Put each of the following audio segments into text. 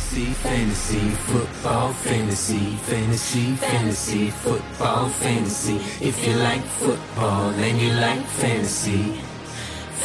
Fantasy, fantasy, football, fantasy, fantasy, fantasy, football, fantasy. If you like football and you like fantasy,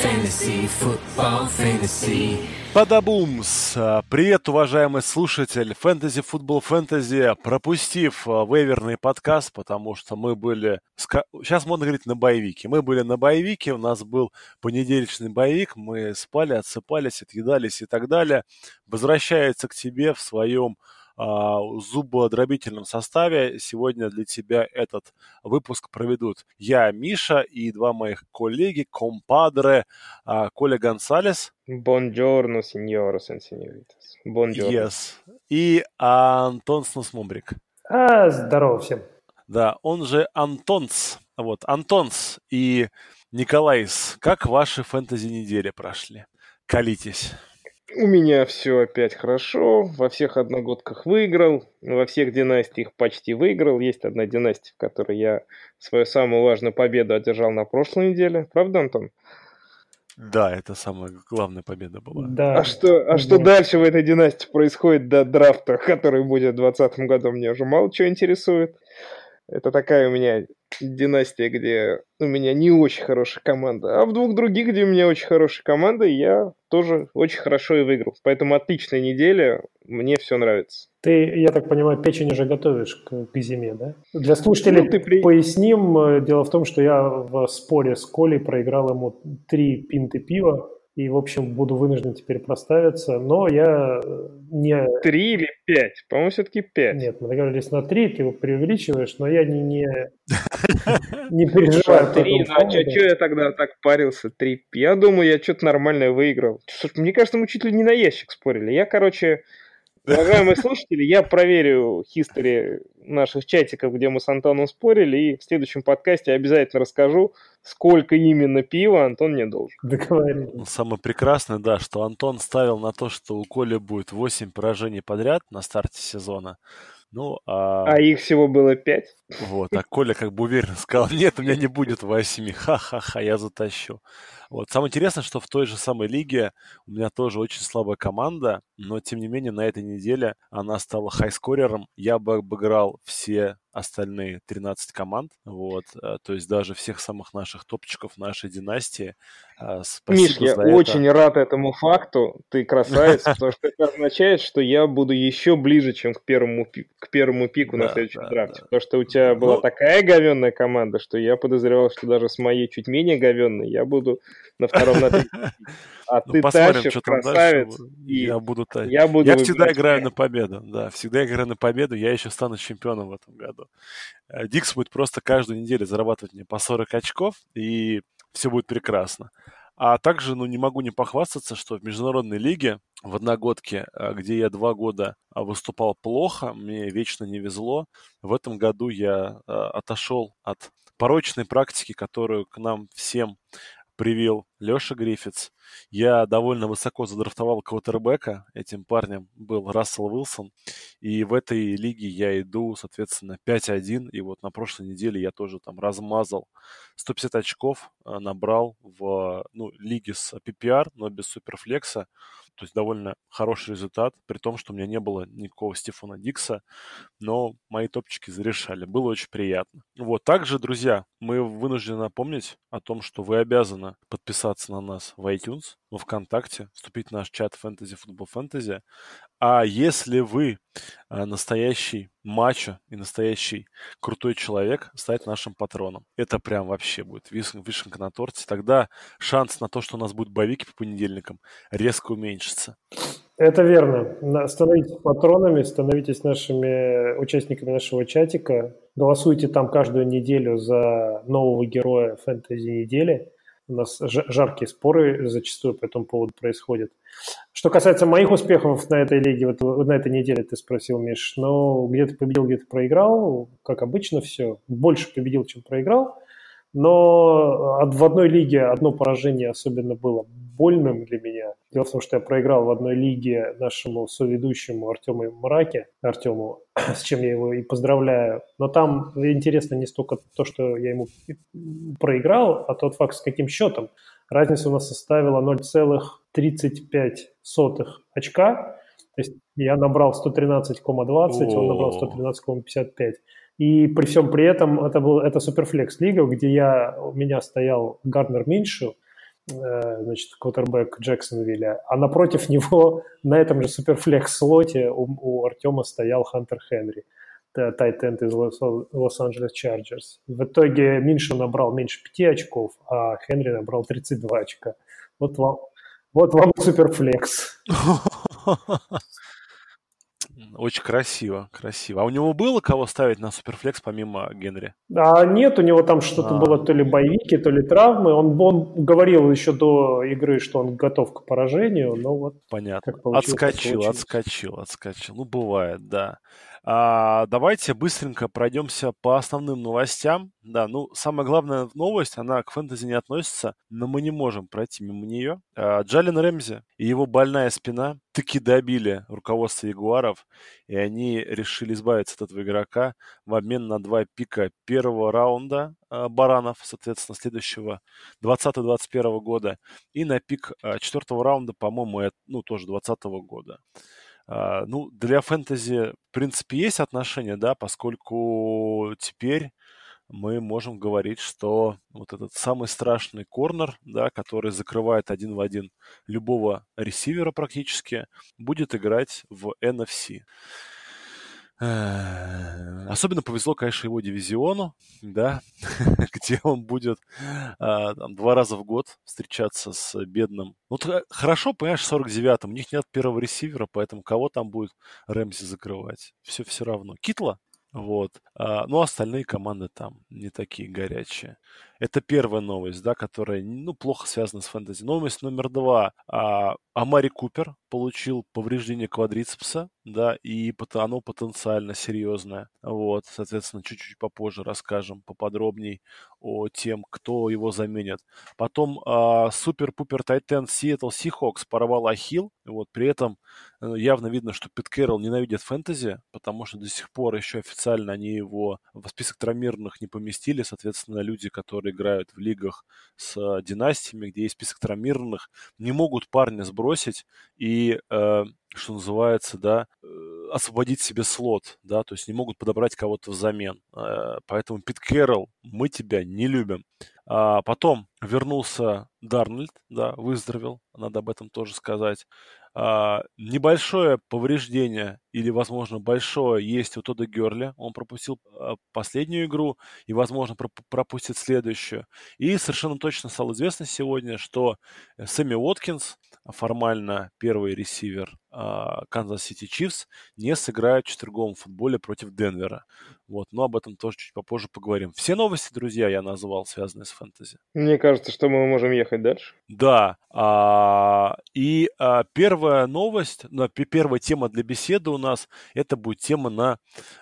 fantasy, football, fantasy. Падабумс! Привет, уважаемый слушатель Фэнтези Футбол Фэнтези, пропустив а, вейверный подкаст, потому что мы были... Сейчас можно говорить на боевике. Мы были на боевике, у нас был понедельничный боевик, мы спали, отсыпались, отъедались и так далее. Возвращается к тебе в своем а, зубодробительном составе. Сегодня для тебя этот выпуск проведут я, Миша, и два моих коллеги, компадре, а, Коля Гонсалес. Бонджорно, сеньорос и сеньоритас. Бонджорно. Yes. И Антон Снусмумбрик. А, здорово всем. Да, он же Антонс. Вот, Антонс и Николайс, как ваши фэнтези-недели прошли? Колитесь. У меня все опять хорошо, во всех одногодках выиграл, во всех династиях почти выиграл. Есть одна династия, в которой я свою самую важную победу одержал на прошлой неделе. Правда, Антон? Да, это самая главная победа была. Да. А что, а да. что дальше в этой династии происходит до драфта, который будет в 2020 году, мне уже мало чего интересует. Это такая у меня династия, где у меня не очень хорошая команда. А в двух других, где у меня очень хорошая команда, я тоже очень хорошо и выиграл. Поэтому отличная неделя, мне все нравится. Ты, я так понимаю, печень уже готовишь к, к зиме, да? Для слушателей ну, ты при... поясним. Дело в том, что я в споре с Колей проиграл ему три пинты пива и, в общем, буду вынужден теперь проставиться, но я э, не... Три или пять? По-моему, все-таки пять. Нет, мы договорились на три, ты его преувеличиваешь, но я не, не, не переживаю. Три, а что я тогда так парился? Три. Я думаю, я что-то нормальное выиграл. Мне кажется, мы чуть ли не на ящик спорили. Я, короче, Уважаемые слушатели, я проверю хистори наших чатиков, где мы с Антоном спорили, и в следующем подкасте обязательно расскажу, сколько именно пива Антон мне должен. Договорились. Ну, самое прекрасное, да, что Антон ставил на то, что у Коли будет 8 поражений подряд на старте сезона. Ну, а... а их всего было 5. Вот, а Коля как бы уверенно сказал, нет, у меня не будет 8, ха-ха-ха, я затащу. Вот. Самое интересное, что в той же самой лиге у меня тоже очень слабая команда, но тем не менее на этой неделе она стала хайскорером. Я бы обыграл все остальные 13 команд, вот, э, то есть даже всех самых наших топчиков нашей династии. Э, спасибо Миш, я это. очень рад этому факту, ты красавец, потому что это означает, что я буду еще ближе, чем к первому, к первому пику на следующем драфте, потому что у тебя была ну такая говенная команда, что я подозревал, что даже с моей чуть менее говенной я буду на втором, на. А ну, ты тащишь, что там красавец. Дальше. И я буду, я буду Я всегда играю на победу, да, всегда играю на победу, я еще стану чемпионом в этом году. Э, Дикс будет просто каждую неделю зарабатывать мне по 40 очков, и все будет прекрасно. А также, ну, не могу не похвастаться, что в международной лиге в одногодке, э, где я два года э, выступал плохо, мне вечно не везло, в этом году я отошел от порочной практики, которую к нам всем привил Леша Гриффитс. Я довольно высоко задрафтовал квотербека. Этим парнем был Рассел Уилсон. И в этой лиге я иду, соответственно, 5-1. И вот на прошлой неделе я тоже там размазал 150 очков, э, набрал в ну, лиге с PPR, но без суперфлекса. То есть довольно хороший результат, при том, что у меня не было никакого Стефана Дикса, но мои топчики зарешали. Было очень приятно. Вот, также, друзья, мы вынуждены напомнить о том, что вы обязаны подписаться на нас в iTunes, во ВКонтакте, вступить в наш чат Fantasy Football Fantasy. А если вы а, настоящий мачо и настоящий крутой человек, стать нашим патроном. Это прям вообще будет вишенка на торте. Тогда шанс на то, что у нас будут боевики по понедельникам, резко уменьшится. Это верно. Становитесь патронами, становитесь нашими участниками нашего чатика. Голосуйте там каждую неделю за нового героя фэнтези недели. У нас жаркие споры зачастую по этому поводу происходят. Что касается моих успехов на этой лиге, вот на этой неделе ты спросил, Миш, ну, где ты победил, где ты проиграл, как обычно все. Больше победил, чем проиграл. Но в одной лиге одно поражение особенно было больным для меня. Дело в том, что я проиграл в одной лиге нашему соведущему Артему Мраке, Артему, с чем я его и поздравляю. Но там интересно не столько то, что я ему проиграл, а тот факт, с каким счетом. Разница у нас составила 0,35 очка. То есть я набрал 113,20, он набрал 113,55. И при всем при этом это был это суперфлекс лига, где я, у меня стоял Гарнер Миншу, э, значит, квотербек Джексонвилля, а напротив него на этом же суперфлекс слоте у, у Артема стоял Хантер Хенри, тайтенд из Лос-Анджелес Чарджерс. В итоге Миншу набрал меньше 5 очков, а Хенри набрал 32 очка. Вот вам, вот вам суперфлекс. Очень красиво, красиво. А у него было кого ставить на суперфлекс помимо Генри? А нет, у него там что-то а. было то ли боевики, то ли травмы. Он, он говорил еще до игры, что он готов к поражению, но вот... Понятно. Отскочил, отскочил, отскочил. Ну, бывает, да. А, давайте быстренько пройдемся по основным новостям. Да, ну, самая главная новость, она к фэнтези не относится, но мы не можем пройти мимо нее. А, Джалин Рэмзи и его больная спина таки добили руководство Ягуаров, и они решили избавиться от этого игрока в обмен на два пика первого раунда а, Баранов, соответственно, следующего 20-21 года, и на пик а, четвертого раунда, по-моему, ну, тоже 2020 года. А, ну, для фэнтези, в принципе, есть отношения, да, поскольку теперь мы можем говорить, что вот этот самый страшный корнер, да, который закрывает один в один любого ресивера практически, будет играть в NFC. Э, особенно повезло, конечно, его дивизиону, да, где он будет а, там, два раза в год встречаться с бедным. Ну, хорошо, понимаешь, 49-м. У них нет первого ресивера, поэтому кого там будет Рэмси закрывать? Все все равно. Китла? Вот. А, ну, остальные команды там не такие горячие. Это первая новость, да, которая, ну, плохо связана с фэнтези. Новость номер два. А, Амари Купер получил повреждение квадрицепса, да, и оно потенциально серьезное. Вот, соответственно, чуть-чуть попозже расскажем поподробней о тем, кто его заменит. Потом а, супер-пупер Тайтен Сиэтл Сихокс порвал Ахилл. Вот, при этом э, явно видно, что Пит Кэрролл ненавидит фэнтези, потому что до сих пор еще официально они его в список травмированных не поместили. Соответственно, люди, которые играют в лигах с династиями, где есть список травмированных, не могут парня сбросить и э, что называется, да, э, освободить себе слот, да, то есть не могут подобрать кого-то взамен. Э, поэтому Пит Кэрролл, мы тебя не любим. А потом вернулся Дарнольд, да, выздоровел, надо об этом тоже сказать. А, небольшое повреждение или, возможно, большое есть у Тода Герли. Он пропустил а, последнюю игру и, возможно, пропустит следующую. И совершенно точно стало известно сегодня, что Сэмми Уоткинс, формально первый ресивер Канзас Сити Чифс, не сыграет в четверговом футболе против Денвера. Вот, но об этом тоже чуть попозже поговорим. Все новости, друзья, я назвал, связанные с фэнтези. Мне кажется, что мы можем ехать дальше. Да. А, и а, первая новость, ну, первая тема для беседы у нас, это будет тема на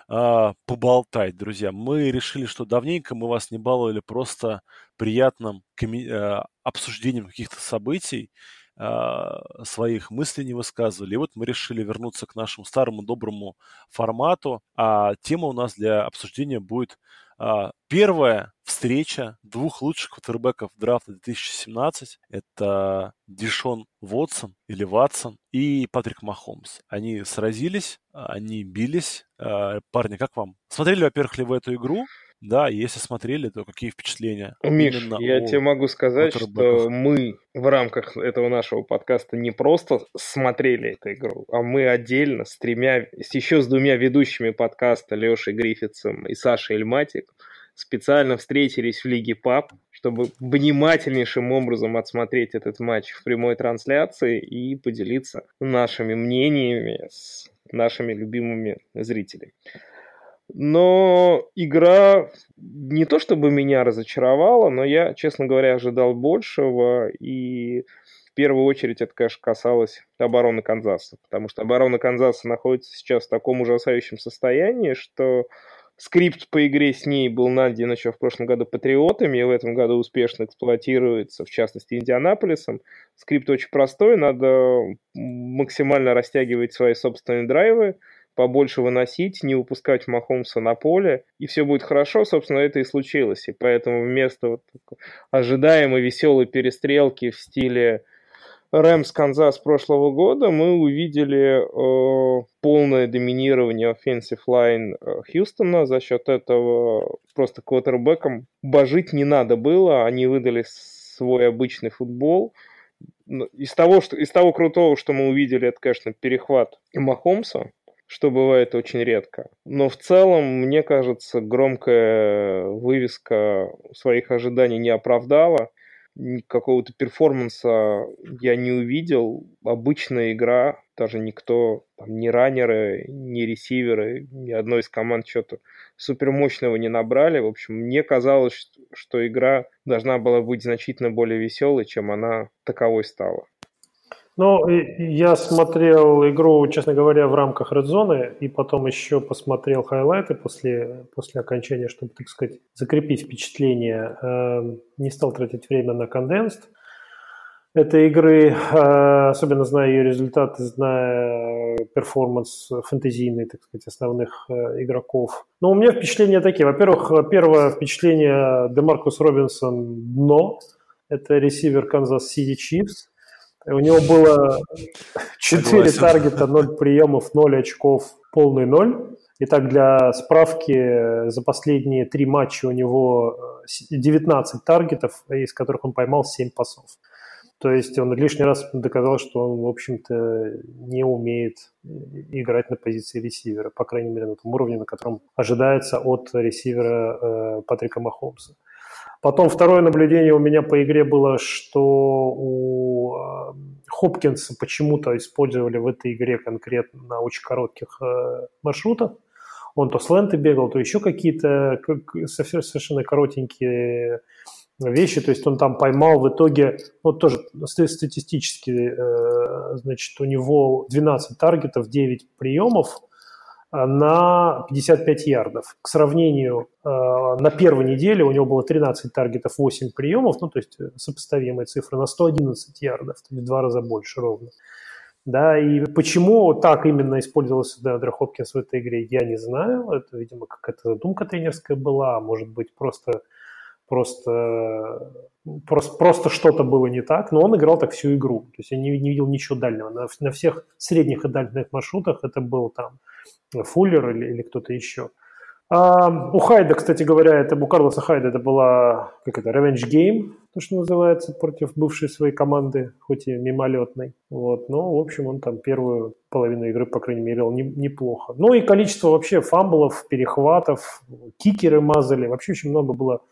а, поболтать, друзья. Мы решили, что давненько мы вас не баловали просто приятным коми- а, обсуждением каких-то событий. А, своих мыслей не высказывали. И вот мы решили вернуться к нашему старому доброму формату. А тема у нас для обсуждения будет а, первая встреча двух лучших квотербеков драфта 2017. Это Дишон Вотсон или Ватсон и Патрик Махомс. Они сразились, они бились. А, парни, как вам? Смотрели, во-первых, ли вы эту игру? Да, если смотрели, то какие впечатления? Миш, Именно я тебе могу сказать, что мы в рамках этого нашего подкаста не просто смотрели эту игру, а мы отдельно с тремя, с еще с двумя ведущими подкаста Лешей Гриффитсом и Сашей Эльматик специально встретились в Лиге ПАП, чтобы внимательнейшим образом отсмотреть этот матч в прямой трансляции и поделиться нашими мнениями с нашими любимыми зрителями. Но игра не то чтобы меня разочаровала, но я, честно говоря, ожидал большего. И в первую очередь это, конечно, касалось обороны Канзаса. Потому что оборона Канзаса находится сейчас в таком ужасающем состоянии, что скрипт по игре с ней был найден еще в прошлом году патриотами, и в этом году успешно эксплуатируется, в частности, Индианаполисом. Скрипт очень простой, надо максимально растягивать свои собственные драйвы, побольше выносить, не выпускать Махомса на поле, и все будет хорошо, собственно, это и случилось. И поэтому вместо вот ожидаемой веселой перестрелки в стиле Рэмс Канзас прошлого года мы увидели э, полное доминирование offensive line э, Хьюстона. За счет этого просто квотербеком божить не надо было. Они выдали свой обычный футбол. Из того, что, из того крутого, что мы увидели, это, конечно, перехват Махомса, что бывает очень редко. Но в целом, мне кажется, громкая вывеска своих ожиданий не оправдала какого-то перформанса я не увидел. Обычная игра, даже никто, там, ни раннеры, ни ресиверы, ни одной из команд что-то супер мощного не набрали. В общем, мне казалось, что игра должна была быть значительно более веселой, чем она таковой стала. Ну, я смотрел игру, честно говоря, в рамках Red Zone, и потом еще посмотрел хайлайты после, после окончания, чтобы, так сказать, закрепить впечатление. Эм, не стал тратить время на condensed этой игры, э, особенно зная ее результаты, зная performance фэнтезийный, так сказать, основных э, игроков. Но у меня впечатления такие. Во-первых, первое впечатление Демаркус Робинсон – дно. Это ресивер Канзас Сити Чифс у него было 4 таргета, 0 приемов, 0 очков, полный 0. Итак, для справки, за последние три матча у него 19 э, таргетов, из которых он поймал 7 пасов. То есть он лишний раз доказал, что он, в общем-то, не умеет играть на позиции ресивера, по крайней мере, на том уровне, на котором ожидается от ресивера э, Патрика Махомса. Потом второе наблюдение у меня по игре было, что у э, Хопкинса почему-то использовали в этой игре конкретно на очень коротких э, маршрутах. Он то с ленты бегал, то еще какие-то совершенно коротенькие вещи. То есть он там поймал в итоге, вот тоже статистически, э, значит, у него 12 таргетов, 9 приемов – на 55 ярдов. К сравнению, э, на первой неделе у него было 13 таргетов, 8 приемов, ну, то есть э, сопоставимые цифры, на 111 ярдов, то есть в два раза больше ровно. Да, и почему так именно использовался Деандре Хопкинс в этой игре, я не знаю. Это, видимо, какая-то задумка тренерская была, а может быть, просто, просто, просто, просто что-то было не так. Но он играл так всю игру. То есть я не, не видел ничего дальнего. На, на всех средних и дальних маршрутах это был там Фуллер или, или кто-то еще. А, у Хайда, кстати говоря, это у Карлоса Хайда это была как это, revenge game, то, что называется, против бывшей своей команды, хоть и мимолетной. Вот. Но, в общем, он там первую половину игры, по крайней мере, не, неплохо. Ну и количество вообще фамблов, перехватов, кикеры мазали. Вообще очень много было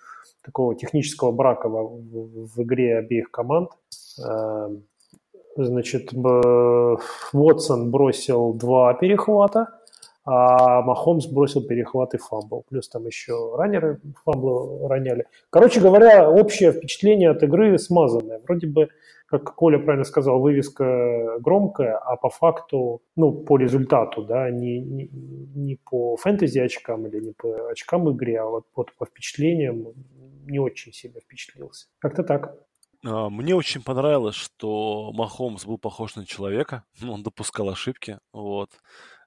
такого технического брака в, в, игре обеих команд. А, значит, Уотсон бросил два перехвата, а Махомс бросил перехват и fumble. Плюс там еще раннеры фамблы роняли. Короче говоря, общее впечатление от игры смазанное. Вроде бы, как Коля правильно сказал, вывеска громкая, а по факту, ну, по результату, да, не, не, не по фэнтези очкам или не по очкам игре, а вот, вот по впечатлениям не очень сильно впечатлился. Как-то так. А, мне очень понравилось, что Махомс был похож на человека, он допускал ошибки, вот.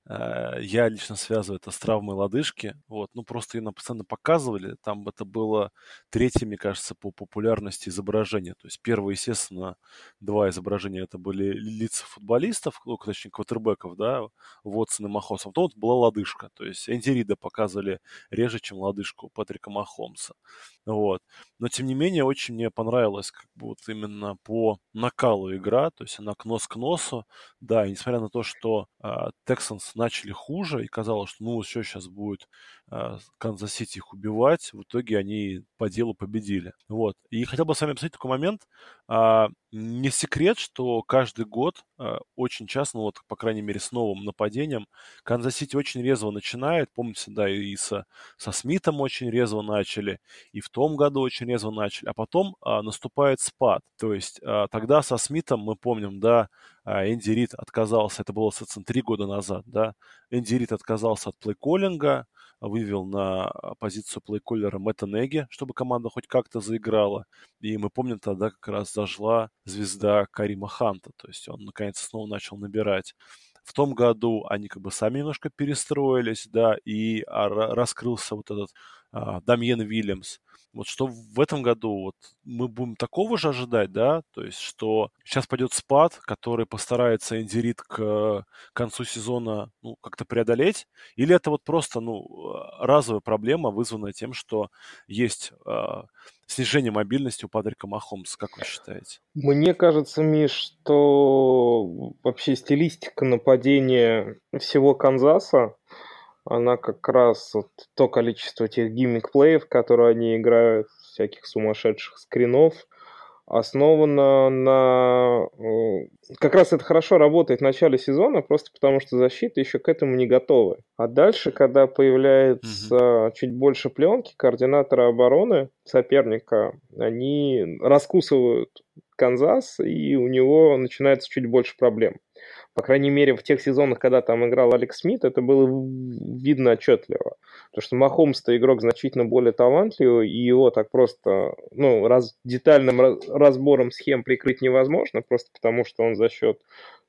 Э, я лично связываю это с травмой лодыжки. Вот. Ну, просто ее нам постоянно показывали. Там это было третье, мне кажется, по популярности изображения. То есть первое, естественно, два изображения это были лица футболистов, ну, точнее, квотербеков, да, Вотсон и Махомс. А потом вот была лодыжка. То есть Энди показывали реже, чем лодыжку Патрика Махомса. Вот. Но, тем не менее, очень мне понравилось как бы вот именно по накалу игра. То есть она к нос к носу. Да, и несмотря на то, что Тексанс начали хуже, и казалось, что ну все, сейчас будет Канзас-Сити их убивать. В итоге они по делу победили. Вот. И хотел бы с вами обсудить такой момент. А, не секрет, что каждый год а, очень часто, ну вот, по крайней мере, с новым нападением, Канзас-Сити очень резво начинает. Помните, да, и со, со Смитом очень резво начали, и в том году очень резво начали. А потом а, наступает спад. То есть а, тогда со Смитом, мы помним, да, Энди Рид отказался, это было, соответственно, три года назад, да, Энди Рид отказался от плейколлинга, вывел на позицию плейколлера Мэтта Неги, чтобы команда хоть как-то заиграла. И мы помним, тогда как раз зажила звезда Карима Ханта, то есть он наконец снова начал набирать. В том году они как бы сами немножко перестроились, да, и раскрылся вот этот а, Дамьен Вильямс. Вот что в этом году вот мы будем такого же ожидать, да, то есть что сейчас пойдет спад, который постарается Индирит к концу сезона ну, как-то преодолеть, или это вот просто ну, разовая проблема, вызванная тем, что есть э, снижение мобильности у Патрика Махомса, как вы считаете? Мне кажется, Миш, что вообще стилистика нападения всего Канзаса, она как раз вот то количество тех гиммик-плеев, которые они играют, всяких сумасшедших скринов, основано на... Э, как раз это хорошо работает в начале сезона, просто потому что защита еще к этому не готова. А дальше, когда появляется mm-hmm. чуть больше пленки, координаторы обороны соперника, они раскусывают Канзас, и у него начинается чуть больше проблем. По крайней мере, в тех сезонах, когда там играл Алекс Смит, это было видно отчетливо. Потому что Махомс-то игрок значительно более талантливый, и его так просто ну, раз, детальным разбором схем прикрыть невозможно, просто потому что он за счет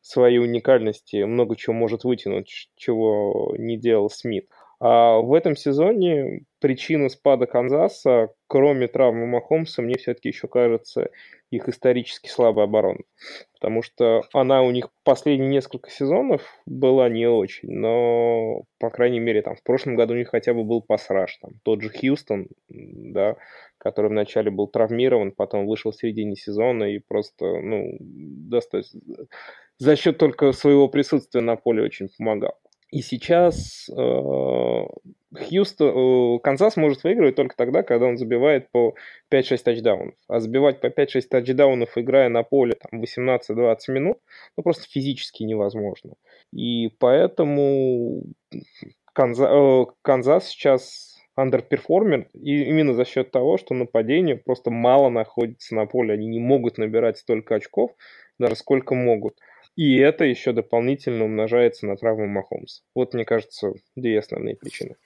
своей уникальности много чего может вытянуть, чего не делал Смит. А в этом сезоне причина спада Канзаса, кроме травмы Махомса, мне все-таки еще кажется их исторически слабая оборона. Потому что она у них последние несколько сезонов была не очень, но, по крайней мере, там в прошлом году у них хотя бы был пасраж. Там, тот же Хьюстон, да, который вначале был травмирован, потом вышел в середине сезона и просто, ну, достаточно за счет только своего присутствия на поле очень помогал. И сейчас э, Хьюстон, э, Канзас может выигрывать только тогда, когда он забивает по 5-6 тачдаунов. А забивать по 5-6 тачдаунов, играя на поле там, 18-20 минут, ну просто физически невозможно. И поэтому Канзас, э, Канзас сейчас underperformer именно за счет того, что нападение просто мало находится на поле. Они не могут набирать столько очков, даже сколько могут. И это еще дополнительно умножается на травму Махомса. Вот, мне кажется, две основные причины.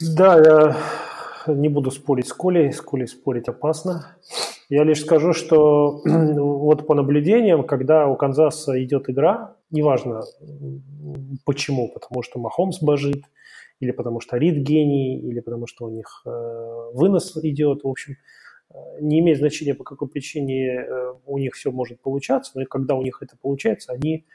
Да, я не буду спорить с Колей. С Колей спорить опасно. Я лишь скажу, что вот по наблюдениям, когда у Канзаса идет игра, неважно почему, потому что Махомс божит, или потому что Рид гений, или потому что у них э, вынос идет, в общем, не имеет значения, по какой причине э, у них все может получаться, но и когда у них это получается, они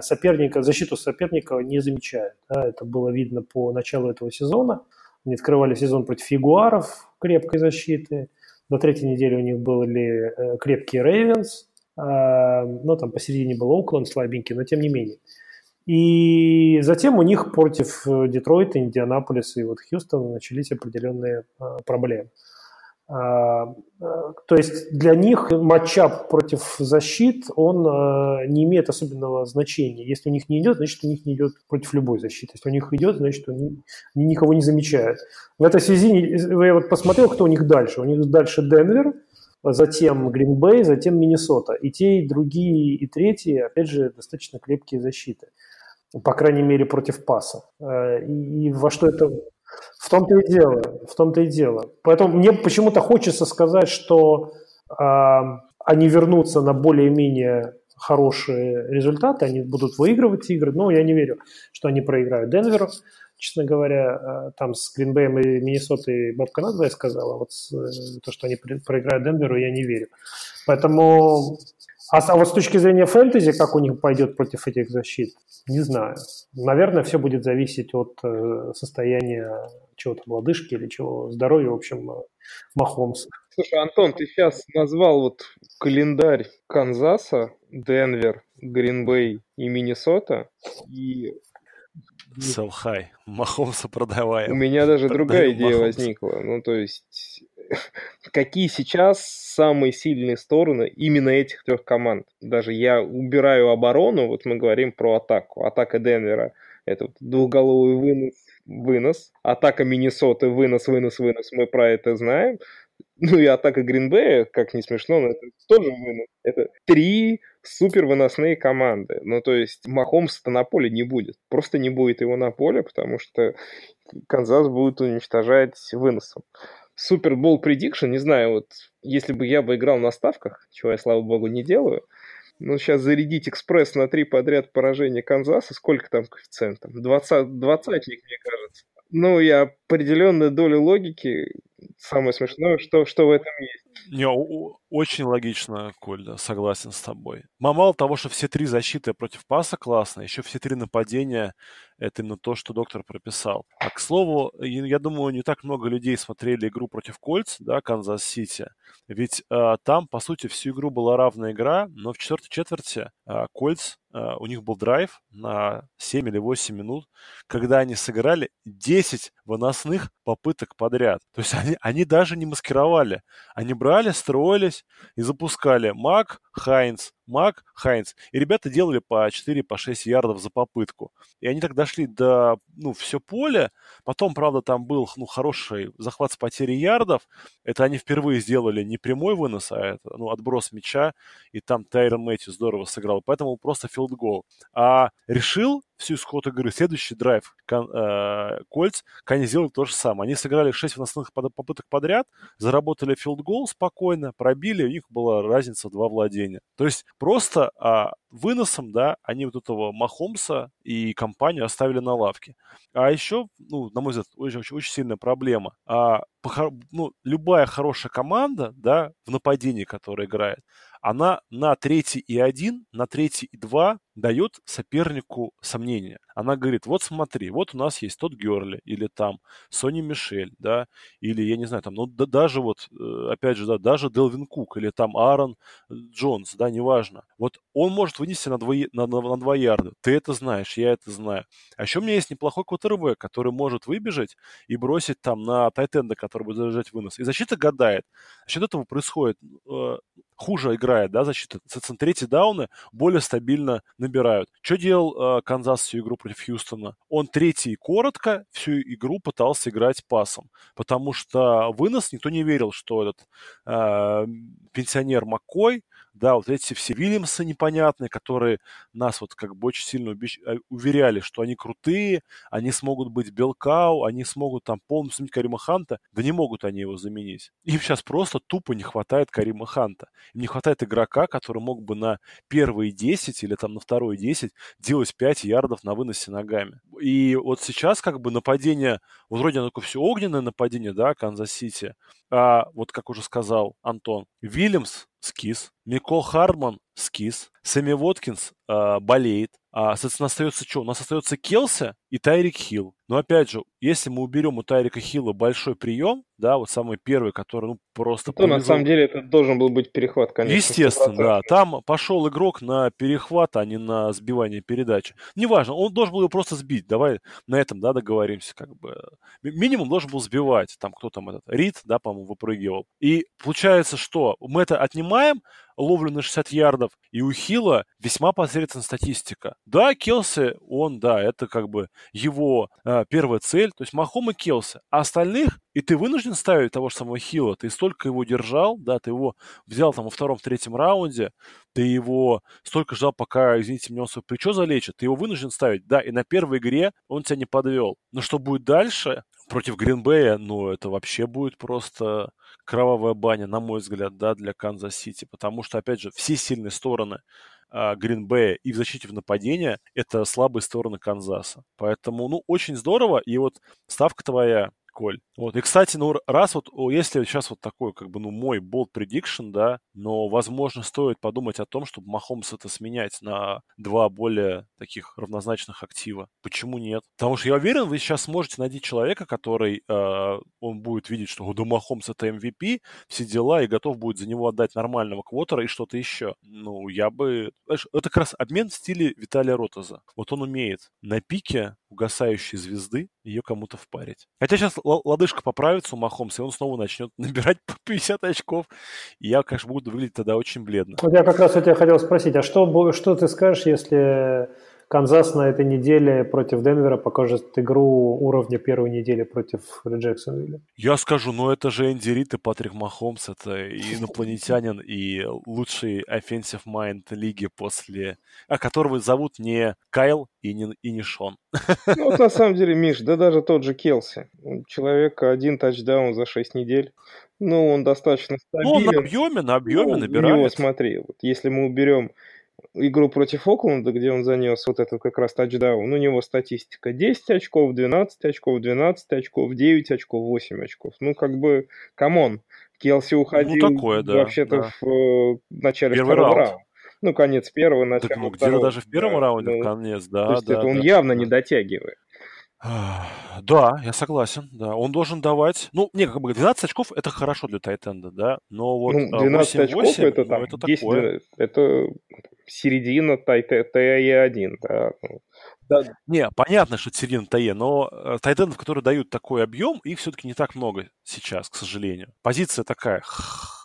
соперника, защиту соперника не замечают. Да, это было видно по началу этого сезона. Они открывали сезон против Ягуаров крепкой защиты. На третьей неделе у них были э, крепкие Рейвенс. Но там посередине был Оукленд слабенький, но тем не менее. И затем у них против э, Детройта, Индианаполиса и вот Хьюстона начались определенные проблемы. А, то есть для них матчап против защит, он а, не имеет особенного значения. Если у них не идет, значит у них не идет против любой защиты. Если у них идет, значит они, никого не замечают. В этой связи я вот посмотрел, кто у них дальше. У них дальше Денвер, затем Гринбей, затем Миннесота. И те, и другие, и третьи, опять же, достаточно крепкие защиты. По крайней мере, против паса. И, и во что это в том-то и дело, в том-то и дело. Поэтому мне почему-то хочется сказать, что э, они вернутся на более-менее хорошие результаты, они будут выигрывать игры, но я не верю, что они проиграют Денверу. Честно говоря, э, там с Гринбеем и Миннесотой бабка надвое сказала, вот э, то, что они проиграют Денверу, я не верю. Поэтому а, а вот с точки зрения фэнтези, как у них пойдет против этих защит, не знаю. Наверное, все будет зависеть от э, состояния чего-то лодыжки или чего здоровья, в общем, э, Махомса. Слушай, Антон, ты сейчас назвал вот календарь Канзаса, Денвер, Гринбей и Миннесота, и Sell high. Махомса продаваем. У меня даже другая идея Махомса. возникла. Ну, то есть, какие сейчас самые сильные стороны именно этих трех команд? Даже я убираю оборону, вот мы говорим про атаку. Атака Денвера – это вот двухголовый вынос, вынос. Атака Миннесоты – вынос, вынос, вынос. Мы про это знаем. Ну и атака Гринбея, как не смешно, но это тоже вынос. Это три супер выносные команды. Ну, то есть Махомса-то на поле не будет. Просто не будет его на поле, потому что Канзас будет уничтожать выносом. Super Bowl prediction, не знаю, вот если бы я бы играл на ставках, чего я, слава богу, не делаю, ну, сейчас зарядить экспресс на три подряд поражения Канзаса, сколько там коэффициентов? 20, двадцатник, мне кажется. Ну, и определенная доля логики самое смешное, что, что в этом есть. Не, очень логично, Коль, да, согласен с тобой. Мало того, что все три защиты против паса классные, еще все три нападения — это именно то, что доктор прописал. А, к слову, я думаю, не так много людей смотрели игру против Кольц, да, Канзас-Сити. Ведь э, там, по сути, всю игру была равная игра, но в четвертой четверти э, Кольц Uh, у них был драйв на 7 или 8 минут, когда они сыграли 10 выносных попыток подряд. То есть они, они даже не маскировали. Они брали, строились и запускали. Мак, Хайнц, Мак, Хайнц. И ребята делали по 4-6 по ярдов за попытку. И они так дошли до, ну, все поле. Потом, правда, там был, ну, хороший захват с потерей ярдов. Это они впервые сделали не прямой вынос, а это, ну, отброс мяча. И там Тайрон Мэтью здорово сыграл. Поэтому просто field goal. А решил всю исход игры. Следующий драйв э, Кольц, они сделали то же самое. Они сыграли 6 выносных попыток подряд, заработали field goal спокойно, пробили, у них была разница в два владения. То есть просто а, выносом, да, они вот этого Махомса и компанию оставили на лавке. А еще, ну, на мой взгляд, очень, очень, сильная проблема. А, ну, любая хорошая команда, да, в нападении, которая играет, она на третий и один, на третий и два дает сопернику сомнения. Она говорит, вот смотри, вот у нас есть тот Герли, или там Сони Мишель, да, или, я не знаю, там, ну, да, даже вот, э, опять же, да, даже Делвин Кук, или там Аарон Джонс, да, неважно. Вот он может вынести на, два, на, на, на два ярда. Ты это знаешь, я это знаю. А еще у меня есть неплохой квотербек, который может выбежать и бросить там на тайтенда, который будет заряжать вынос. И защита гадает. За счет этого происходит э, хуже играет, да, защита. Соответственно, третьи дауны более стабильно набирают. Что делал э, Канзас всю игру против Хьюстона? Он третий коротко всю игру пытался играть пасом, потому что вынос никто не верил, что этот э, пенсионер Маккой да, вот эти все Вильямсы непонятные, которые нас вот как бы очень сильно убеж... Э, уверяли, что они крутые, они смогут быть bell cow, они смогут там полностью заменить Карима Ханта. Да не могут они его заменить. Им сейчас просто тупо не хватает Карима Ханта. Им не хватает игрока, который мог бы на первые 10 или там на вторые 10 делать 5 ярдов на выносе ногами. И вот сейчас как бы нападение, вот вроде оно такое все огненное нападение, да, Канзас-Сити, а вот как уже сказал Антон, Вильямс скис, Микол Хардман скис, Сэмми Воткинс э, болеет, а, соответственно, остается что? У нас остается Келси и Тайрик Хилл. Но опять же, если мы уберем у Тайрика Хилла большой прием, да, вот самый первый, который, ну, просто... То, на самом деле, это должен был быть перехват, конечно. Естественно, 100%. да. Там пошел игрок на перехват, а не на сбивание передачи. Неважно, он должен был его просто сбить. Давай на этом, да, договоримся, как бы. Минимум должен был сбивать. Там кто там этот, Рид, да, по-моему, выпрыгивал. И получается, что мы это отнимаем, ловлю на 60 ярдов, и у Хила весьма посредственная статистика. Да, Келси, он, да, это как бы его э, первая цель, то есть Махом и Келси. А остальных, и ты вынужден ставить того же самого Хила, ты столько его держал, да, ты его взял там во втором, третьем раунде, ты его столько ждал, пока, извините меня, он свое плечо залечит, ты его вынужден ставить, да, и на первой игре он тебя не подвел. Но что будет дальше против Гринбея, ну, это вообще будет просто кровавая баня, на мой взгляд, да, для Канзас-Сити, потому что, опять же, все сильные стороны Гринбея и в защите в нападении – это слабые стороны Канзаса. Поэтому, ну, очень здорово. И вот ставка твоя, Коль. Вот. И, кстати, ну, раз вот, если сейчас вот такой, как бы, ну, мой bold prediction, да, но, возможно, стоит подумать о том, чтобы Махомс это сменять на два более таких равнозначных актива. Почему нет? Потому что я уверен, вы сейчас сможете найти человека, который, э, он будет видеть, что у да Махомс это MVP, все дела, и готов будет за него отдать нормального квотера и что-то еще. Ну, я бы... Знаешь, это как раз обмен в стиле Виталия Ротоза. Вот он умеет на пике угасающей звезды ее кому-то впарить. Хотя сейчас лодыжка поправится у Махомса, и он снова начнет набирать по 50 очков. И я, конечно, буду выглядеть тогда очень бледно. Вот я как раз у тебя хотел спросить, а что, что ты скажешь, если Канзас на этой неделе против Денвера покажет игру уровня первой недели против Джексонвилля. Я скажу, ну это же Энди Рид и Патрик Махомс, это и инопланетянин, и лучший offensive mind лиги после... А которого зовут не Кайл и не, и не Шон. Ну вот на самом деле, Миш, да даже тот же Келси. Человек один тачдаун за 6 недель. Ну, он достаточно стабилен. Ну, он на объеме, на объеме ну, набирает. Него, смотри, вот если мы уберем игру против Окленда, где он занес вот этот как раз тачдаун. У него статистика 10 очков, 12 очков, 12 очков, 9 очков, 8 очков. Ну, как бы, come on. Келси уходил ну, такое, да, вообще-то да. в э, начале Первый второго раунд. раунда. Ну, конец первого, начало так, ну, где-то даже в первом да, раунде, ну, конец, да. То есть да, это да, он явно не дотягивает. Да, я согласен, да. Он должен давать... Ну, не, как бы 12 очков это хорошо для Тайтенда, да, но вот ну, 12 8, очков 8, это ну, там, это 10, такое. это середина ТАЕ1, да. Ну. да. Не, понятно, что середина ТАЕ, но э, тайтендов, которые дают такой объем, их все-таки не так много сейчас, к сожалению. Позиция такая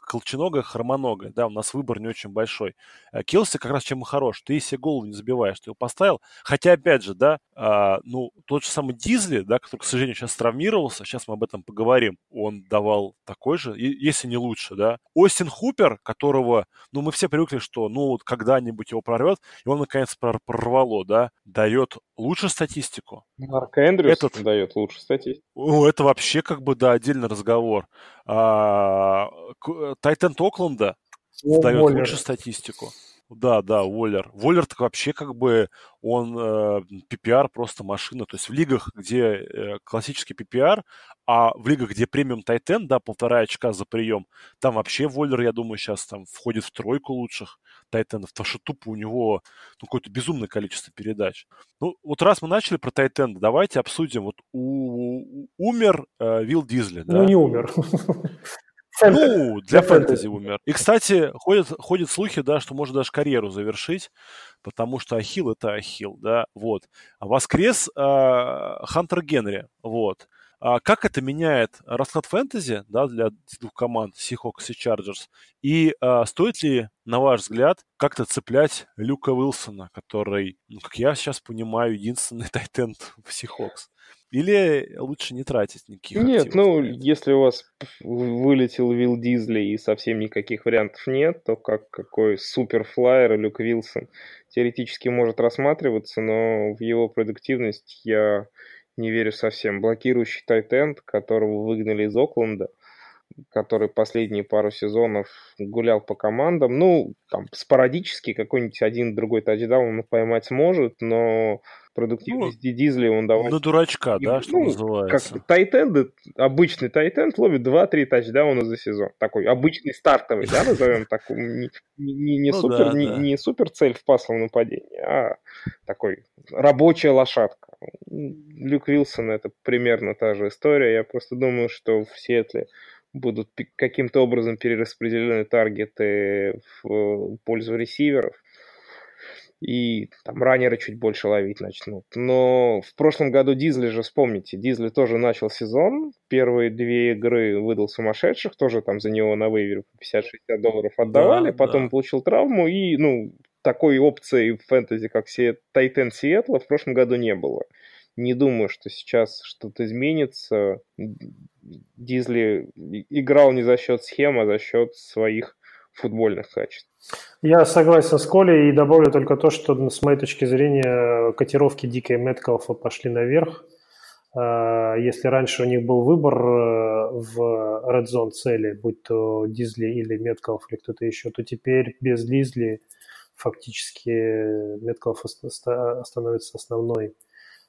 колченогая, хромоногая, да, у нас выбор не очень большой. Э, Келси как раз чем и хорош, ты себе голову не забиваешь, ты его поставил, хотя, опять же, да, а, ну, тот же самый Дизли, да, который, к сожалению, сейчас травмировался, сейчас мы об этом поговорим, он давал такой же, если не лучше, да. Остин Хупер, которого, ну, мы все привыкли, что, ну, вот когда-нибудь его прорвет, и он, наконец, прорвало, да, дает лучше статистику. Марк Эндрюс Этот... дает лучше статистику. Ну, это вообще, как бы, да, отдельный разговор. Тайтент Окленда дает лучше статистику. Да, да, Уоллер. Уоллер так вообще как бы он э, PPR просто машина. То есть в лигах, где э, классический PPR, а в лигах, где премиум Тайтен, да, полтора очка за прием, там вообще Воллер, я думаю, сейчас там входит в тройку лучших Тайтенов, потому что тупо у него ну, какое-то безумное количество передач. Ну, вот раз мы начали про Тайтен, давайте обсудим. Вот у, умер э, Вилл Дизли, да? Ну, не умер. Ну, для фэнтези умер. И, кстати, ходят, ходят слухи, да, что может даже карьеру завершить, потому что Ахилл это Ахилл, да, вот. А воскрес э, Хантер Генри, вот. А как это меняет расклад фэнтези да, для двух команд Seahawks и Chargers? И а, стоит ли, на ваш взгляд, как-то цеплять Люка Уилсона, который, ну, как я сейчас понимаю, единственный тайтенд в Seahawks? Или лучше не тратить никаких Нет, ну, если у вас вылетел Вилл Дизли и совсем никаких вариантов нет, то как какой суперфлайер Люк Вилсон теоретически может рассматриваться, но в его продуктивность я не верю совсем. Блокирующий тайтенд, которого выгнали из Окленда, который последние пару сезонов гулял по командам. Ну, там, спорадически какой-нибудь один другой тачдаун он поймать сможет, но продуктивность ну, Дизли он давай... На дурачка, да, что ну, называется. Как тайтенды, обычный тайтенд ловит 2-3 тачдауна за сезон. Такой обычный стартовый, да, назовем так. Не, не, не, ну, супер, да, не, да. не супер цель в пасовом нападении, а такой рабочая лошадка. Люк Вилсон это примерно та же история. Я просто думаю, что в Сиэтле будут каким-то образом перераспределены таргеты в пользу ресиверов и там раннеры чуть больше ловить начнут. Но в прошлом году Дизли же, вспомните, Дизли тоже начал сезон, первые две игры выдал сумасшедших, тоже там за него на вейвере 50-60 долларов отдавали, да, потом да. получил травму, и, ну, такой опции в фэнтези, как Тайтен Сиэтла, в прошлом году не было. Не думаю, что сейчас что-то изменится. Дизли играл не за счет схем, а за счет своих футбольных качеств. Я согласен с Колей и добавлю только то, что с моей точки зрения котировки Дика Меткалфа пошли наверх. А, если раньше у них был выбор э, в Red Zone цели, будь то Дизли или Меткалф или кто-то еще, то теперь без Дизли фактически Меткалф становится основной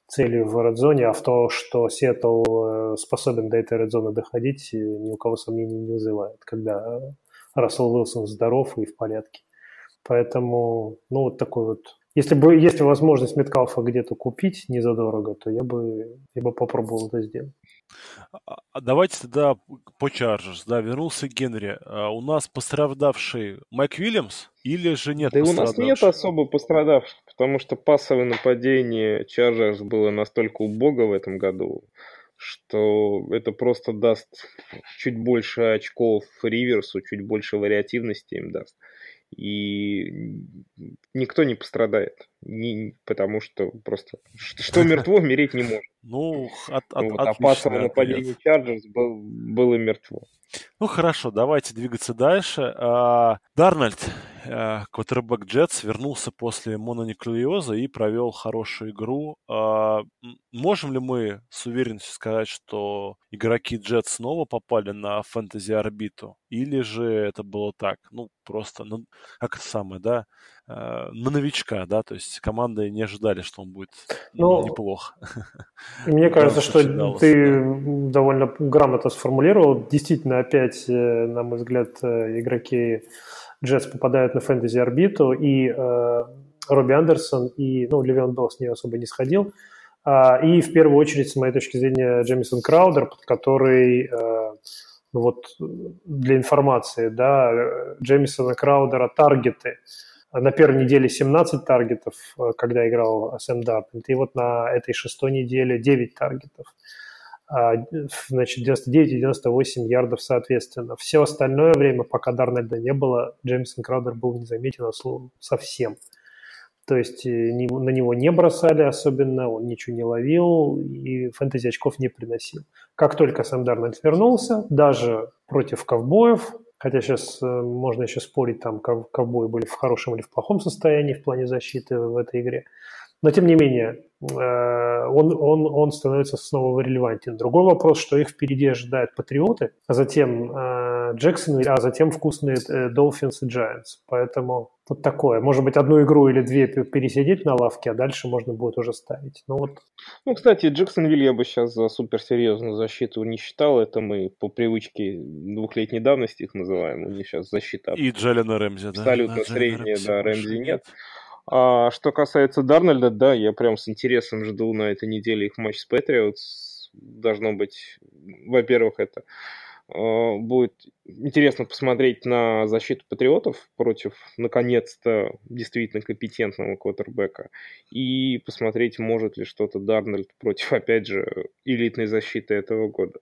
целью в Zone, а в то, что Сиэтл э, способен до этой Zone доходить, ни у кого сомнений не вызывает, когда Рассел Уилсон здоров и в порядке. Поэтому, ну, вот такой вот... Если бы есть возможность Меткалфа где-то купить не задорого, то я бы, я бы попробовал это сделать. А, а давайте тогда по Чарджерс. Да, вернулся Генри. А у нас пострадавший Майк Уильямс или же нет Да у нас нет особо пострадавших, потому что пассовое нападение Чарджерс было настолько убого в этом году, что это просто даст чуть больше очков Риверсу, чуть больше вариативности им даст. И никто не пострадает, не, потому что просто что мертво, мереть не может. Ну, от, от, вот, а пассовое нападение Чарджерс был, было мертво. Ну, хорошо, давайте двигаться дальше. А, Дарнольд, квотербек Джетс, вернулся после мононуклеоза и провел хорошую игру. А, можем ли мы с уверенностью сказать, что игроки Джетс снова попали на фэнтези-орбиту? Или же это было так? Ну, просто, ну, как это самое, да? На новичка, да, то есть команды не ожидали, что он будет ну, неплох. Мне кажется, что ты довольно грамотно сформулировал. Действительно, опять, на мой взгляд, игроки Джетс попадают на фэнтези-орбиту, и э, Робби Андерсон, и, ну, Левион Белл с нее особо не сходил, а, и в первую очередь, с моей точки зрения, Джемисон Краудер, который, э, ну вот для информации, да, Джемисона Краудера таргеты на первой неделе 17 таргетов, э, когда играл Сэм Дарпент, и вот на этой шестой неделе 9 таргетов. А, значит, 99 и 98 ярдов соответственно. Все остальное время, пока Дарнольда не было, Джеймсон Краудер был незаметен от слова совсем. То есть э, на него не бросали особенно, он ничего не ловил и фэнтези очков не приносил. Как только сам Дарнольд вернулся, даже против ковбоев, хотя сейчас э, можно еще спорить, там ковбои были в хорошем или в плохом состоянии в плане защиты в этой игре, но тем не менее, э, он, он, он становится снова релевантен. Другой вопрос, что их впереди ожидают Патриоты, а затем э, Джексон, а затем вкусные Долфинс и Giants. Поэтому вот такое. Может быть, одну игру или две пересидеть на лавке, а дальше можно будет уже ставить. Ну, вот. ну кстати, Джексонвилл я бы сейчас за суперсерьезную защиту не считал. Это мы по привычке двухлетней давности их называем. У них сейчас защита. И Джалена Рэмзи, да? Абсолютно средняя, да, Рэмзи нет. А что касается Дарнольда, да, я прям с интересом жду на этой неделе их матч с Патриотс. Должно быть, во-первых, это а, будет интересно посмотреть на защиту патриотов против, наконец-то, действительно компетентного квотербека. И посмотреть, может ли что-то Дарнольд против, опять же, элитной защиты этого года.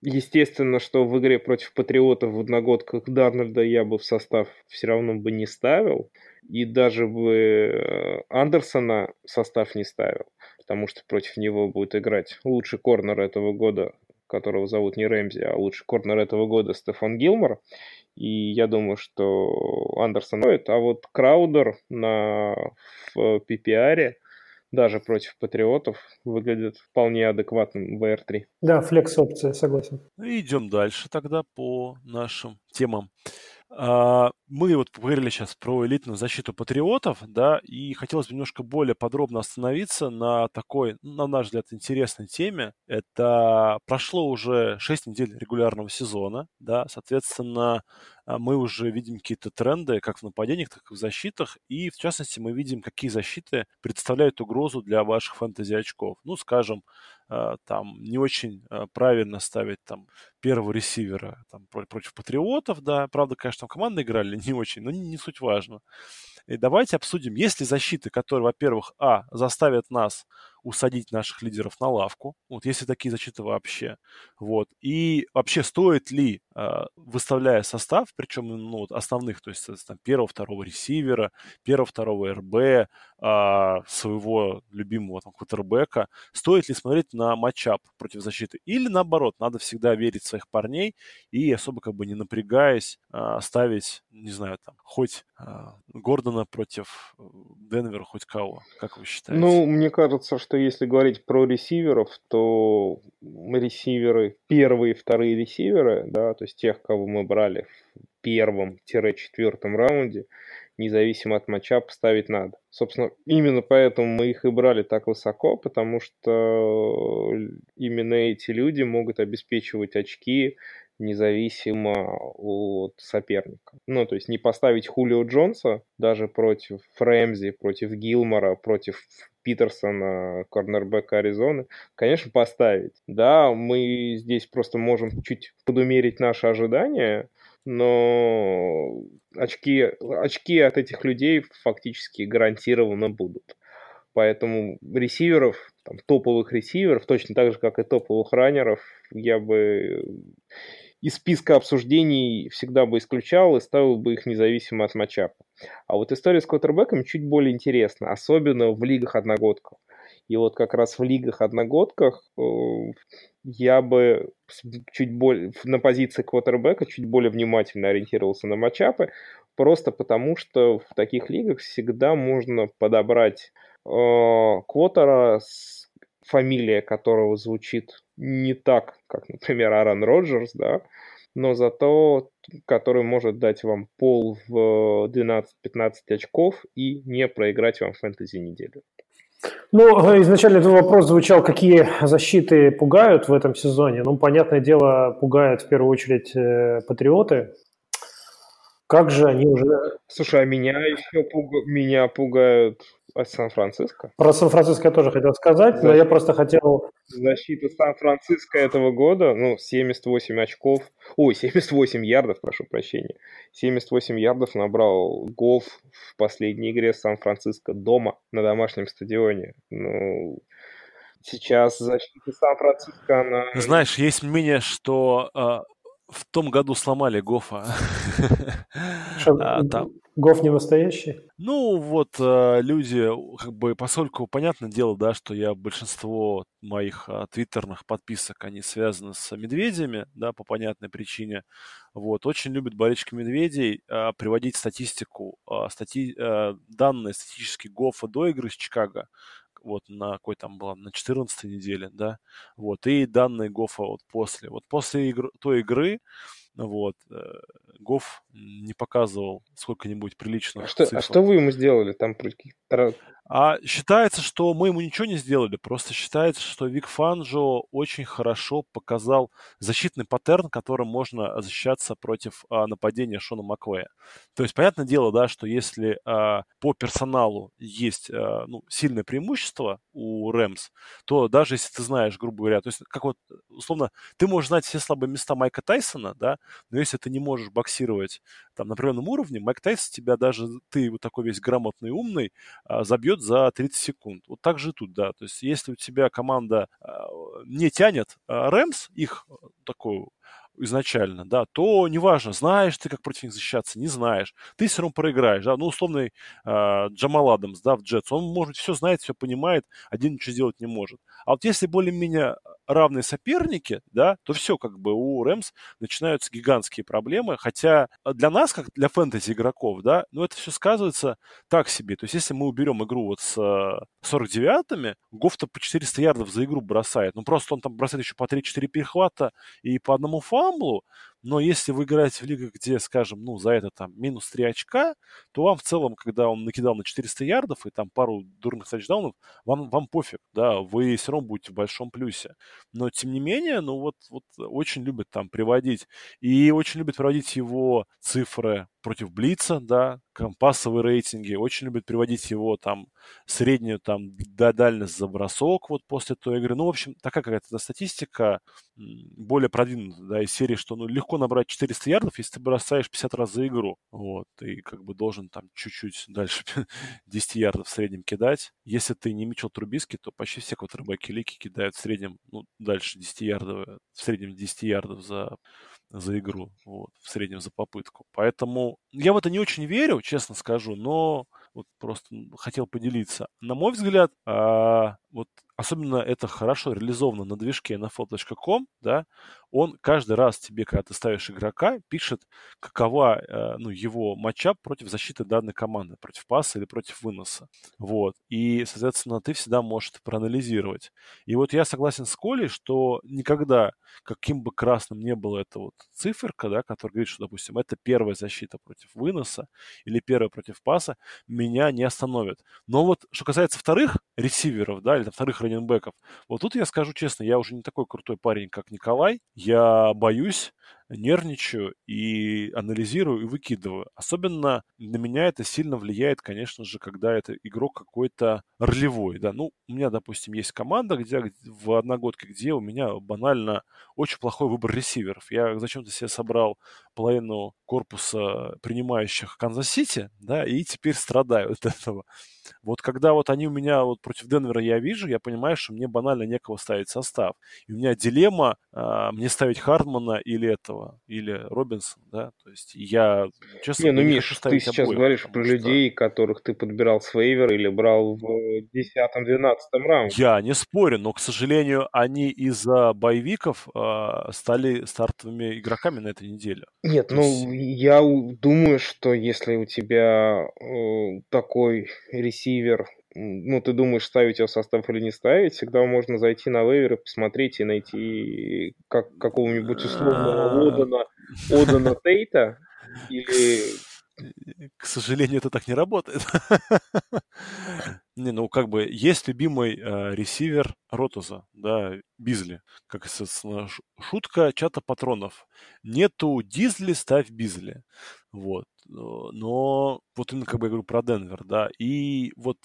Естественно, что в игре против патриотов в одногодках Дарнольда я бы в состав все равно бы не ставил и даже бы э, Андерсона состав не ставил, потому что против него будет играть лучший корнер этого года, которого зовут не Рэмзи, а лучший корнер этого года Стефан Гилмор. И я думаю, что Андерсон стоит. А вот Краудер на в PPR даже против патриотов выглядит вполне адекватным в VR3. Да, флекс-опция, согласен. Идем дальше тогда по нашим темам. А, мы вот поговорили сейчас про элитную защиту патриотов, да, и хотелось бы немножко более подробно остановиться на такой, на наш взгляд, интересной теме. Это прошло уже 6 недель регулярного сезона, да, соответственно, а, мы уже видим какие-то тренды как в нападениях, так и в защитах, и в частности мы видим, какие защиты представляют угрозу для ваших фэнтези-очков. Ну, скажем, там не очень а, правильно ставить там первого ресивера там, против патриотов, да, правда, конечно, там команды играли не очень, но не, не суть важно. И давайте обсудим, есть ли защиты, которые, во-первых, а, заставят нас усадить наших лидеров на лавку, вот если такие защиты вообще, вот, и вообще стоит ли, э, выставляя состав, причем ну, вот основных, то есть там, первого, второго ресивера, первого, второго РБ, э, своего любимого там квотербека, стоит ли смотреть на матчап против защиты, или наоборот, надо всегда верить в своих парней и особо как бы не напрягаясь э, ставить, не знаю, там, хоть э, Гордона против Денвера, хоть кого, как вы считаете? Ну, мне кажется, что если говорить про ресиверов, то ресиверы, первые вторые ресиверы, да, то есть тех, кого мы брали в первом-четвертом раунде, независимо от матча, поставить надо. Собственно, именно поэтому мы их и брали так высоко, потому что именно эти люди могут обеспечивать очки независимо от соперника. Ну, то есть не поставить Хулио Джонса даже против Фрэмзи, против Гилмора, против Питерсона, корнербека Аризоны, конечно, поставить. Да, мы здесь просто можем чуть подумерить наши ожидания, но очки, очки от этих людей фактически гарантированно будут. Поэтому ресиверов, там, топовых ресиверов, точно так же, как и топовых раннеров, я бы из списка обсуждений всегда бы исключал и ставил бы их независимо от матчапа. А вот история с квотербеком чуть более интересна, особенно в лигах одногодков. И вот как раз в лигах одногодках э, я бы чуть более на позиции квотербека чуть более внимательно ориентировался на матчапы, просто потому что в таких лигах всегда можно подобрать э, квотера фамилия которого звучит не так, как, например, Аарон Роджерс, да, но зато который может дать вам пол в 12-15 очков и не проиграть вам фэнтези неделю. Ну, изначально этот вопрос звучал, какие защиты пугают в этом сезоне. Ну, понятное дело, пугают в первую очередь э, патриоты, как же они уже... Слушай, а меня еще пуг... меня пугают Сан-Франциско. Про Сан-Франциско я тоже хотел сказать, Защита. но я просто хотел... Защита Сан-Франциско этого года, ну, 78 очков, ой, 78 ярдов, прошу прощения. 78 ярдов набрал Гофф в последней игре Сан-Франциско дома на домашнем стадионе. Ну, сейчас защита Сан-Франциско, она... Знаешь, есть мнение, что а, в том году сломали Гофа. а, там. Гоф не настоящий? Ну, вот э, люди, как бы, поскольку, понятное дело, да, что я большинство моих э, твиттерных подписок, они связаны с медведями, да, по понятной причине. Вот, очень любят болельщики медведей э, приводить статистику, стати, э, данные статистические Гофа до игры с Чикаго, вот на какой там была, на 14 неделе, да, вот, и данные Гофа вот после. Вот после игр, той игры, вот, э, Гоф не показывал сколько-нибудь приличных а что, цифр. А что вы ему сделали там? А считается, что мы ему ничего не сделали, просто считается, что Вик Фанжо очень хорошо показал защитный паттерн, которым можно защищаться против а, нападения Шона Маквея. То есть, понятное дело, да, что если а, по персоналу есть а, ну, сильное преимущество у Рэмс, то даже если ты знаешь, грубо говоря, то есть, как вот, условно, ты можешь знать все слабые места Майка Тайсона, да, но если ты не можешь боксировать там на определенном уровне, Майк Тайсон тебя даже, ты вот такой весь грамотный, умный, а, забьет за 30 секунд. Вот так же тут, да. То есть если у тебя команда а, не тянет а, Рэмс, их такую изначально, да, то неважно, знаешь ты, как против них защищаться, не знаешь, ты все равно проиграешь, да, ну, условный э, Джамал Адамс, да, в Джетс, он, может, все знает, все понимает, один ничего сделать не может. А вот если более-менее равные соперники, да, то все, как бы у Рэмс начинаются гигантские проблемы, хотя для нас, как для фэнтези игроков, да, ну, это все сказывается так себе, то есть если мы уберем игру вот с 49-ми, Гофта по 400 ярдов за игру бросает, ну, просто он там бросает еще по 3-4 перехвата и по одному фамблу, но если вы играете в лигах, где, скажем, ну, за это там минус 3 очка, то вам в целом, когда он накидал на 400 ярдов и там пару дурных тачдаунов, вам, вам пофиг, да, вы все равно будете в большом плюсе. Но, тем не менее, ну, вот, вот очень любят там приводить, и очень любят приводить его цифры против Блица, да, пассовые рейтинги, очень любят приводить его там среднюю там дальность за бросок вот после той игры. Ну, в общем, такая какая-то статистика более продвинутая, да, из серии, что ну, легко набрать 400 ярдов, если ты бросаешь 50 раз за игру. Вот, и как бы должен там чуть-чуть дальше 10 ярдов в среднем кидать. Если ты не Мичел Трубиски, то почти все квотербеки лики кидают в среднем, ну, дальше 10 ярдов, в среднем 10 ярдов за за игру, вот, в среднем за попытку. Поэтому я в это не очень верю, честно скажу, но вот просто хотел поделиться. На мой взгляд, а, вот особенно это хорошо реализовано на движке nfl.com, да, он каждый раз тебе, когда ты ставишь игрока, пишет, какова э, ну, его матчап против защиты данной команды, против паса или против выноса. Вот. И, соответственно, ты всегда можешь это проанализировать. И вот я согласен с Колей, что никогда, каким бы красным не было эта вот циферка, да, которая говорит, что, допустим, это первая защита против выноса или первая против паса, меня не остановит. Но вот, что касается вторых ресиверов, да, или вторых раненбеков. Вот тут я скажу честно, я уже не такой крутой парень, как Николай. Я боюсь, нервничаю и анализирую и выкидываю. Особенно на меня это сильно влияет, конечно же, когда это игрок какой-то ролевой. Да? Ну, у меня, допустим, есть команда где, в одногодке, где у меня банально очень плохой выбор ресиверов. Я зачем-то себе собрал половину корпуса принимающих Канзас-Сити, да, и теперь страдаю от этого. Вот когда вот они у меня вот против Денвера я вижу, я понимаю, что мне банально некого ставить состав. И у меня дилемма, а, мне ставить Хардмана или этого, или Робинсон, да, то есть я, честно не, ну, не Миш, ты сейчас обоих, говоришь про что... людей, которых ты подбирал с waiver или брал в 10-12 раунде. Я не спорю, но, к сожалению, они из-за боевиков э, стали стартовыми игроками на этой неделе. Нет, ну, есть... я думаю, что если у тебя э, такой ресивер ну, ты думаешь, ставить его в состав или не ставить, всегда можно зайти на вейвер и посмотреть и найти как, какого-нибудь условного Одана, Одана Тейта или к сожалению, это так не работает. Не, ну как бы есть любимый э, ресивер Ротуза, да, Бизли. Как шутка чата патронов. Нету Дизли, ставь Бизли. Вот. Но вот именно, как бы я говорю про Денвер, да. И вот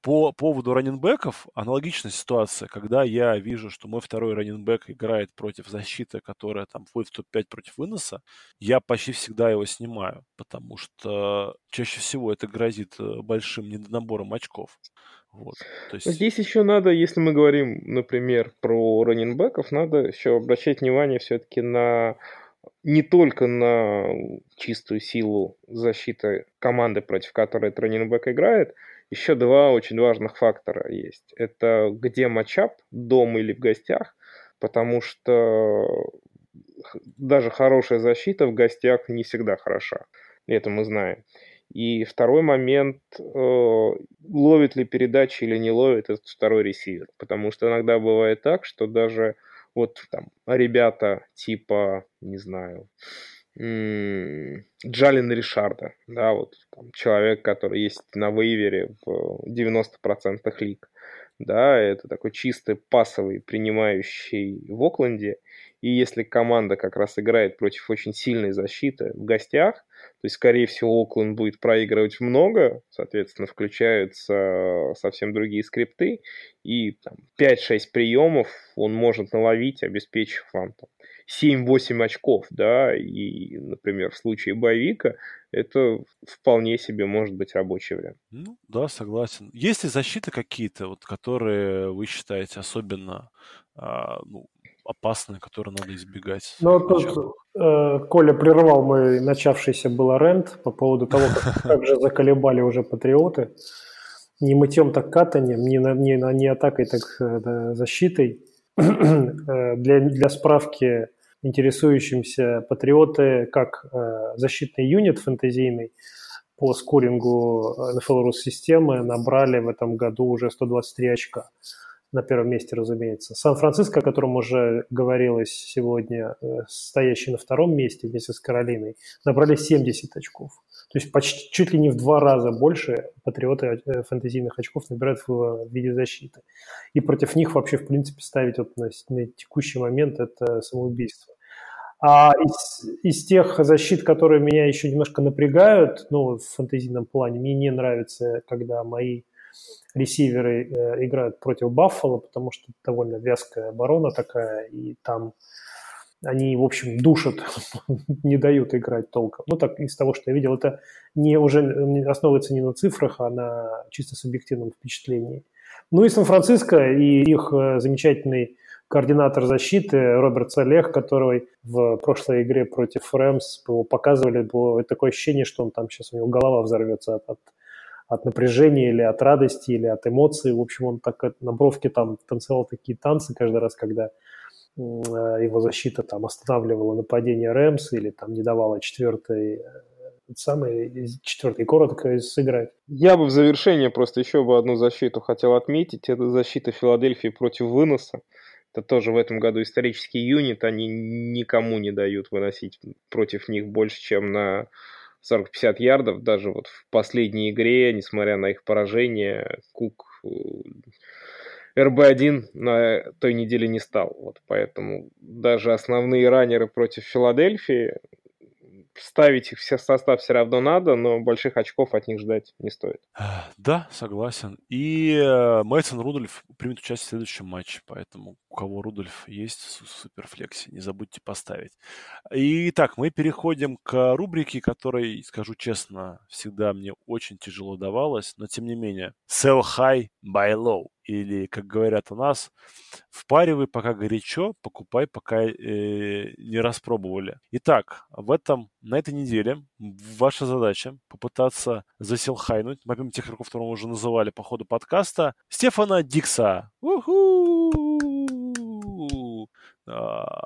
по поводу раненбеков аналогичная ситуация, когда я вижу, что мой второй раненбек играет против защиты, которая там входит в топ-5 против выноса, я почти всегда его снимаю, потому что чаще всего это грозит э, большим недонабором очков. Вот, то есть... Здесь еще надо, если мы говорим, например, про раненбеков, надо еще обращать внимание все-таки на не только на чистую силу защиты команды, против которой раненбэк играет, еще два очень важных фактора есть. Это где матчап, дома или в гостях, потому что даже хорошая защита в гостях не всегда хороша. Это мы знаем. И второй момент, э, ловит ли передачи или не ловит этот второй ресивер. Потому что иногда бывает так, что даже вот там ребята типа, не знаю, Джалин Ришарда, да, вот там, человек, который есть на вейвере в 90% лиг, да, это такой чистый пасовый, принимающий в Окленде, и если команда как раз играет против очень сильной защиты в гостях, то есть, скорее всего, Окленд будет проигрывать много, соответственно, включаются совсем другие скрипты, и там, 5-6 приемов он может наловить, обеспечив вам там, 7-8 очков, да, и, например, в случае боевика это вполне себе может быть рабочий вариант. Ну, да, согласен. Есть ли защиты какие-то, вот, которые вы считаете особенно а, ну, опасные, которые надо избегать. Ну, тут э, Коля прервал мой начавшийся был рент по поводу того, как, как же заколебали уже патриоты. Не мытьем, так катанием, не, не, не атакой, так э, защитой. Э, для, для справки интересующимся патриоты как э, защитный юнит фэнтезийный по скорингу NFL системы набрали в этом году уже 123 очка на первом месте, разумеется. Сан-Франциско, о котором уже говорилось сегодня, э, стоящий на втором месте вместе с Каролиной, набрали 70 очков. То есть почти чуть ли не в два раза больше патриоты э, фэнтезийных очков набирают в виде защиты. И против них вообще, в принципе, ставить вот на, на текущий момент это самоубийство. А из, из тех защит, которые меня еще немножко напрягают, ну, в фэнтезийном плане, мне не нравится, когда мои ресиверы э, играют против Баффала, потому что довольно вязкая оборона такая, и там они, в общем, душат, не дают играть толком. Ну, так, из того, что я видел, это не уже основывается не на цифрах, а на чисто субъективном впечатлении. Ну и Сан-Франциско, и их э, замечательный координатор защиты Роберт Салех, который в прошлой игре против Рэмс его показывали, было такое ощущение, что он там сейчас у него голова взорвется от, от от напряжения или от радости, или от эмоций. В общем, он так на бровке там танцевал такие танцы каждый раз, когда э, его защита там останавливала нападение Рэмс или там не давала четвертой э, самый четвертый коротко сыграть. Я бы в завершение просто еще бы одну защиту хотел отметить. Это защита Филадельфии против выноса. Это тоже в этом году исторический юнит. Они никому не дают выносить против них больше, чем на 40-50 ярдов, даже вот в последней игре, несмотря на их поражение, Кук э, РБ-1 на той неделе не стал. Вот поэтому даже основные раннеры против Филадельфии ставить их все состав все равно надо, но больших очков от них ждать не стоит. Да, согласен. И э, Мейсон Рудольф примет участие в следующем матче, поэтому у кого Рудольф есть в Суперфлексе, не забудьте поставить. Итак, мы переходим к рубрике, которой, скажу честно, всегда мне очень тяжело давалась, но тем не менее. Sell high, buy low или, как говорят у нас, впаривай, пока горячо, покупай, пока э, не распробовали. Итак, в этом, на этой неделе ваша задача попытаться засилхайнуть, помимо тех игроков, которые мы уже называли по ходу подкаста, Стефана Дикса. А,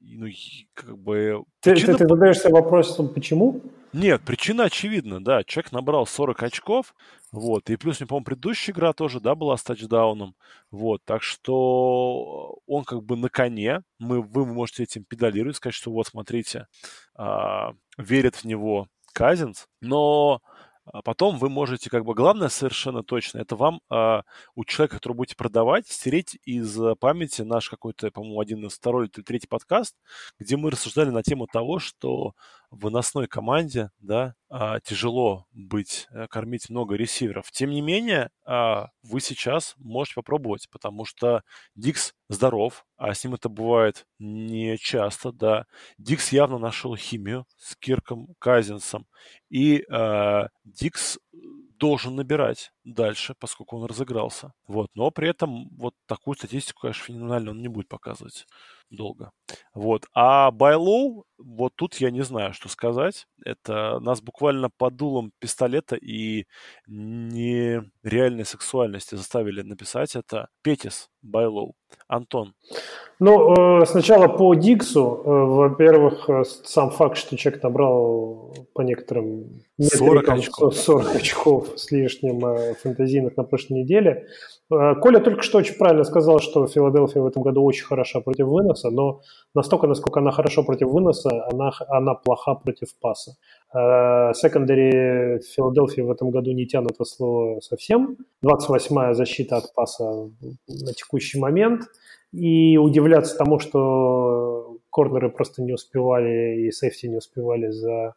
ну, как бы... Ты, причина... ты, ты задаешься вопросом, почему? Нет, причина очевидна, да. Человек набрал 40 очков, Вот. И плюс, по-моему, предыдущая игра тоже, да, была с тачдауном. Вот. Так что он как бы на коне. Мы, вы можете этим педалировать, сказать, что вот, смотрите, а, верит в него Казинс. Но потом вы можете, как бы, главное совершенно точно, это вам а, у человека, который будете продавать, стереть из памяти наш какой-то, по-моему, один из второй или третий подкаст, где мы рассуждали на тему того, что в выносной команде, да, а, тяжело быть, а, кормить много ресиверов. Тем не менее, а, вы сейчас можете попробовать, потому что Дикс здоров, а с ним это бывает не часто, да. Дикс явно нашел химию с Кирком Казинсом, и а, Дикс должен набирать дальше, поскольку он разыгрался. Вот. Но при этом вот такую статистику, конечно, феноменально он не будет показывать долго. Вот. А Байлоу, вот тут я не знаю, что сказать. Это нас буквально под дулом пистолета и нереальной сексуальности заставили написать это. Петис Байлоу. Антон. Ну, э, сначала по Диксу. Э, во-первых, э, сам факт, что человек набрал по некоторым 40 очков. 40 очков с лишним фэнтезийных на прошлой неделе. Коля только что очень правильно сказал, что Филадельфия в этом году очень хороша против выноса, но настолько, насколько она хорошо против выноса, она, она плоха против паса. Секондари Филадельфии в этом году не тянут это слово совсем. 28-я защита от паса на текущий момент. И удивляться тому, что корнеры просто не успевали и сейфти не успевали за э,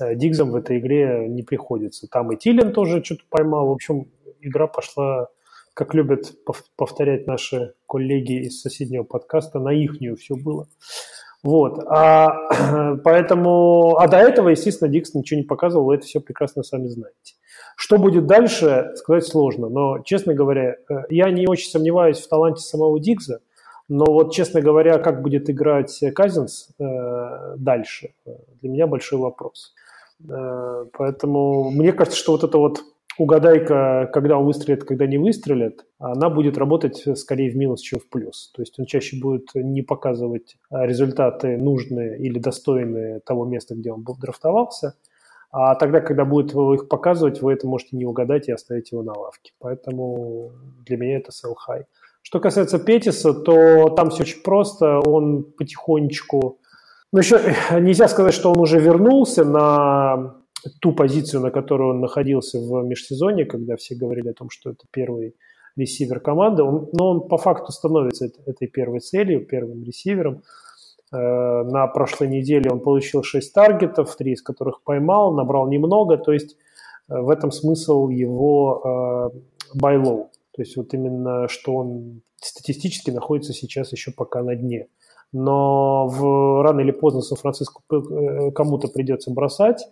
Дигзом в этой игре не приходится. Там и Тилин тоже что-то поймал. В общем, игра пошла, как любят повторять наши коллеги из соседнего подкаста, на ихнюю все было. Вот. А, поэтому, а до этого, естественно, Дикс ничего не показывал, вы это все прекрасно сами знаете. Что будет дальше, сказать сложно. Но, честно говоря, э, я не очень сомневаюсь в таланте самого Дикса. Но вот, честно говоря, как будет играть Казинс э, дальше, э, для меня большой вопрос. Э, поэтому мне кажется, что вот это вот угадайка, когда он выстрелит, когда не выстрелит, она будет работать скорее в минус, чем в плюс. То есть он чаще будет не показывать результаты нужные или достойные того места, где он драфтовался – а тогда, когда будет их показывать, вы это можете не угадать и оставить его на лавке. Поэтому для меня это sell high. Что касается Петиса, то там все очень просто. Он потихонечку... Ну, еще нельзя сказать, что он уже вернулся на ту позицию, на которой он находился в межсезонье, когда все говорили о том, что это первый ресивер команды. Он, но он по факту становится этой первой целью, первым ресивером. Э, на прошлой неделе он получил 6 таргетов, 3 из которых поймал, набрал немного, то есть э, в этом смысл его э, low. То есть вот именно, что он статистически находится сейчас еще пока на дне. Но в, рано или поздно Сан-Франциско кому-то придется бросать.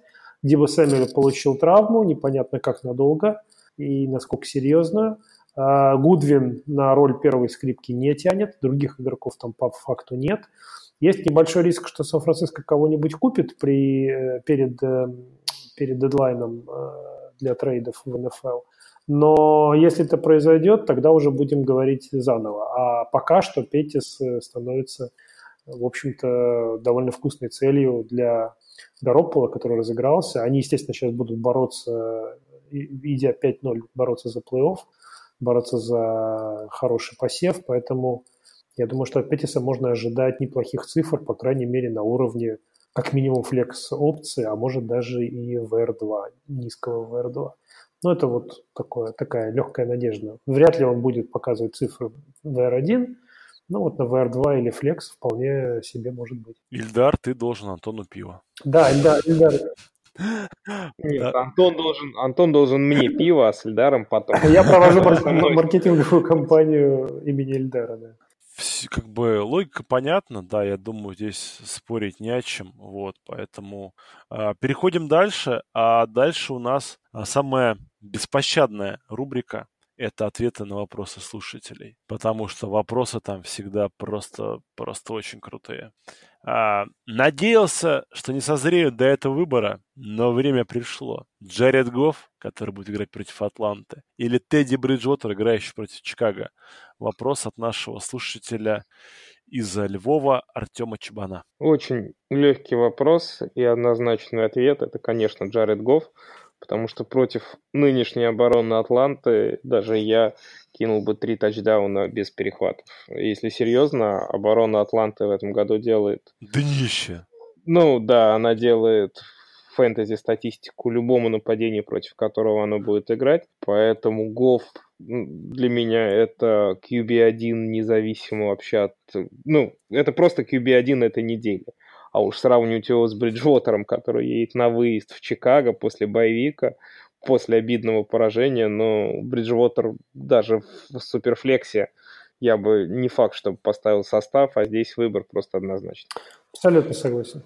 Диба Сэмюэл получил травму, непонятно как надолго и насколько серьезно. А Гудвин на роль первой скрипки не тянет, других игроков там по факту нет. Есть небольшой риск, что Сан-Франциско кого-нибудь купит при, э, перед, э, перед дедлайном э, для трейдов в НФЛ. Но если это произойдет, тогда уже будем говорить заново. А пока что Петис становится, в общем-то, довольно вкусной целью для Гароппола, который разыгрался. Они, естественно, сейчас будут бороться, идя 5-0, бороться за плей-офф, бороться за хороший посев, поэтому я думаю, что от Петиса можно ожидать неплохих цифр, по крайней мере, на уровне как минимум флекс опции, а может даже и VR2, низкого VR2. Но это вот такое, такая легкая надежда. Вряд ли он будет показывать цифры VR1, но вот на VR2 или Flex вполне себе может быть. Ильдар, ты должен Антону пиво. Да, Ильдар, Ильдар. Нет, Антон должен, Антон должен мне пиво, а с Ильдаром потом. Я провожу маркетинговую кампанию имени Ильдара, да как бы логика понятна, да, я думаю, здесь спорить не о чем, вот, поэтому э, переходим дальше, а дальше у нас а, самая беспощадная рубрика это ответы на вопросы слушателей, потому что вопросы там всегда просто, просто очень крутые. А, надеялся, что не созреют до этого выбора, но время пришло. Джаред Гофф, который будет играть против Атланты, или Тедди Бриджвотер, играющий против Чикаго. Вопрос от нашего слушателя из Львова Артема Чебана. Очень легкий вопрос и однозначный ответ. Это, конечно, Джаред Гофф потому что против нынешней обороны Атланты даже я кинул бы три тачдауна без перехватов. Если серьезно, оборона Атланты в этом году делает... Днище. Ну да, она делает фэнтези-статистику любому нападению, против которого оно будет играть. Поэтому Гофф для меня это QB1 независимо вообще от... Ну, это просто QB1 этой недели. А уж сравнивать его с Бриджвотером, который едет на выезд в Чикаго после боевика, после обидного поражения, но Бриджвотер даже в суперфлексе я бы не факт, чтобы поставил состав, а здесь выбор просто однозначный. Абсолютно согласен.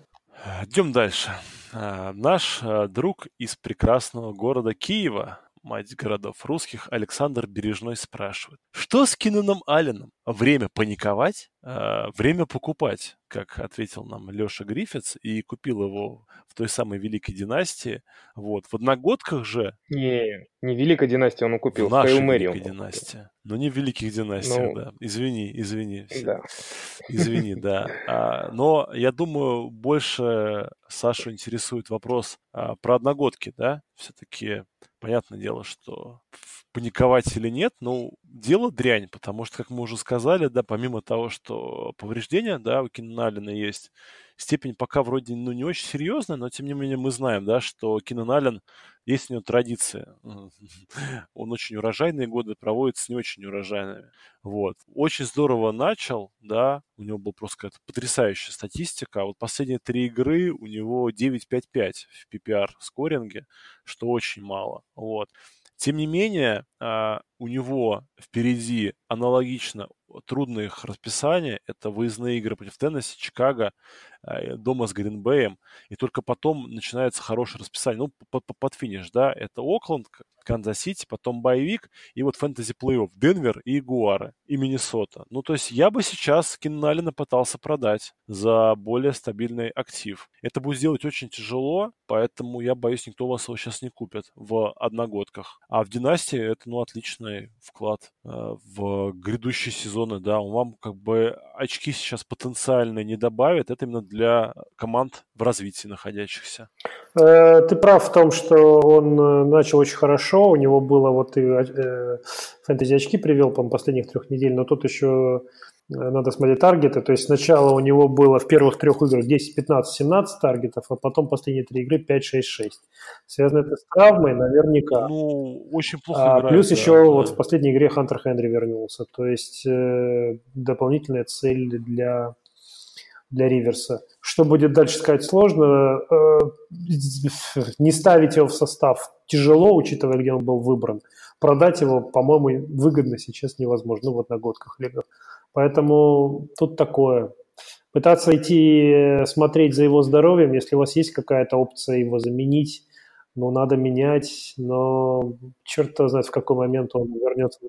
Идем дальше. А, наш а, друг из прекрасного города Киева, мать городов русских, Александр Бережной спрашивает. Что с Кинаном Алленом? Время паниковать? А, время покупать, как ответил нам Леша Гриффитс, и купил его в той самой Великой династии. Вот. В одногодках же... Не, не Великой династии он купил, в нашей Великой династии. Но не в Великих династиях, ну, да. Извини, извини. Да. Извини, да. А, но я думаю, больше Сашу интересует вопрос а, про одногодки, да? Все-таки понятное дело, что паниковать или нет, ну, дело дрянь, потому что, как мы уже сказали, да, помимо того, что повреждения, да, у Кинана Аллена есть, степень пока вроде, ну, не очень серьезная, но, тем не менее, мы знаем, да, что Кинан Аллен, есть у него традиция. Он очень урожайные годы проводит с не очень урожайными. Вот. Очень здорово начал, да, у него была просто какая-то потрясающая статистика. Вот последние три игры у него 9-5-5 в PPR скоринге, что очень мало. Вот. Тем не менее, а, у него впереди аналогично трудное их расписание. Это выездные игры против Теннесси, Чикаго, дома с Гринбеем. И только потом начинается хорошее расписание. Ну, под, под финиш, да. Это Окленд, Канзас-Сити, потом bye week, и вот фэнтези плей-офф Денвер и Ягуары, и Миннесота. Ну, то есть я бы сейчас Кинана Аллена пытался продать за более стабильный актив. Это будет сделать очень тяжело, поэтому я боюсь, никто вас его сейчас не купит в одногодках. А в династии это, ну, отличный вклад э, в грядущие сезоны, да. Он вам как бы очки сейчас потенциально не добавит, это именно команд в развитии находящихся. Э, ты прав в том, что он э, начал очень хорошо. У него было вот и э, фэнтези очки привел, по последних трех недель, но тут еще надо смотреть таргеты. То есть сначала у него было в первых трех играх 10, 15, 17 таргетов, а потом последние три игры 5, 6, 6. Связано это с травмой, наверняка. Ну, очень плохо а, играет, Плюс да, еще да. вот в последней игре Хантер Хенри вернулся. То есть э, дополнительная цель для для Риверса. Что будет дальше сказать сложно. Э, не ставить его в состав тяжело, учитывая, где он был выбран. Продать его, по-моему, выгодно сейчас невозможно ну, в одногодках лигах. Поэтому тут такое. Пытаться идти смотреть за его здоровьем, если у вас есть какая-то опция его заменить, ну, надо менять, но черт знает, в какой момент он вернется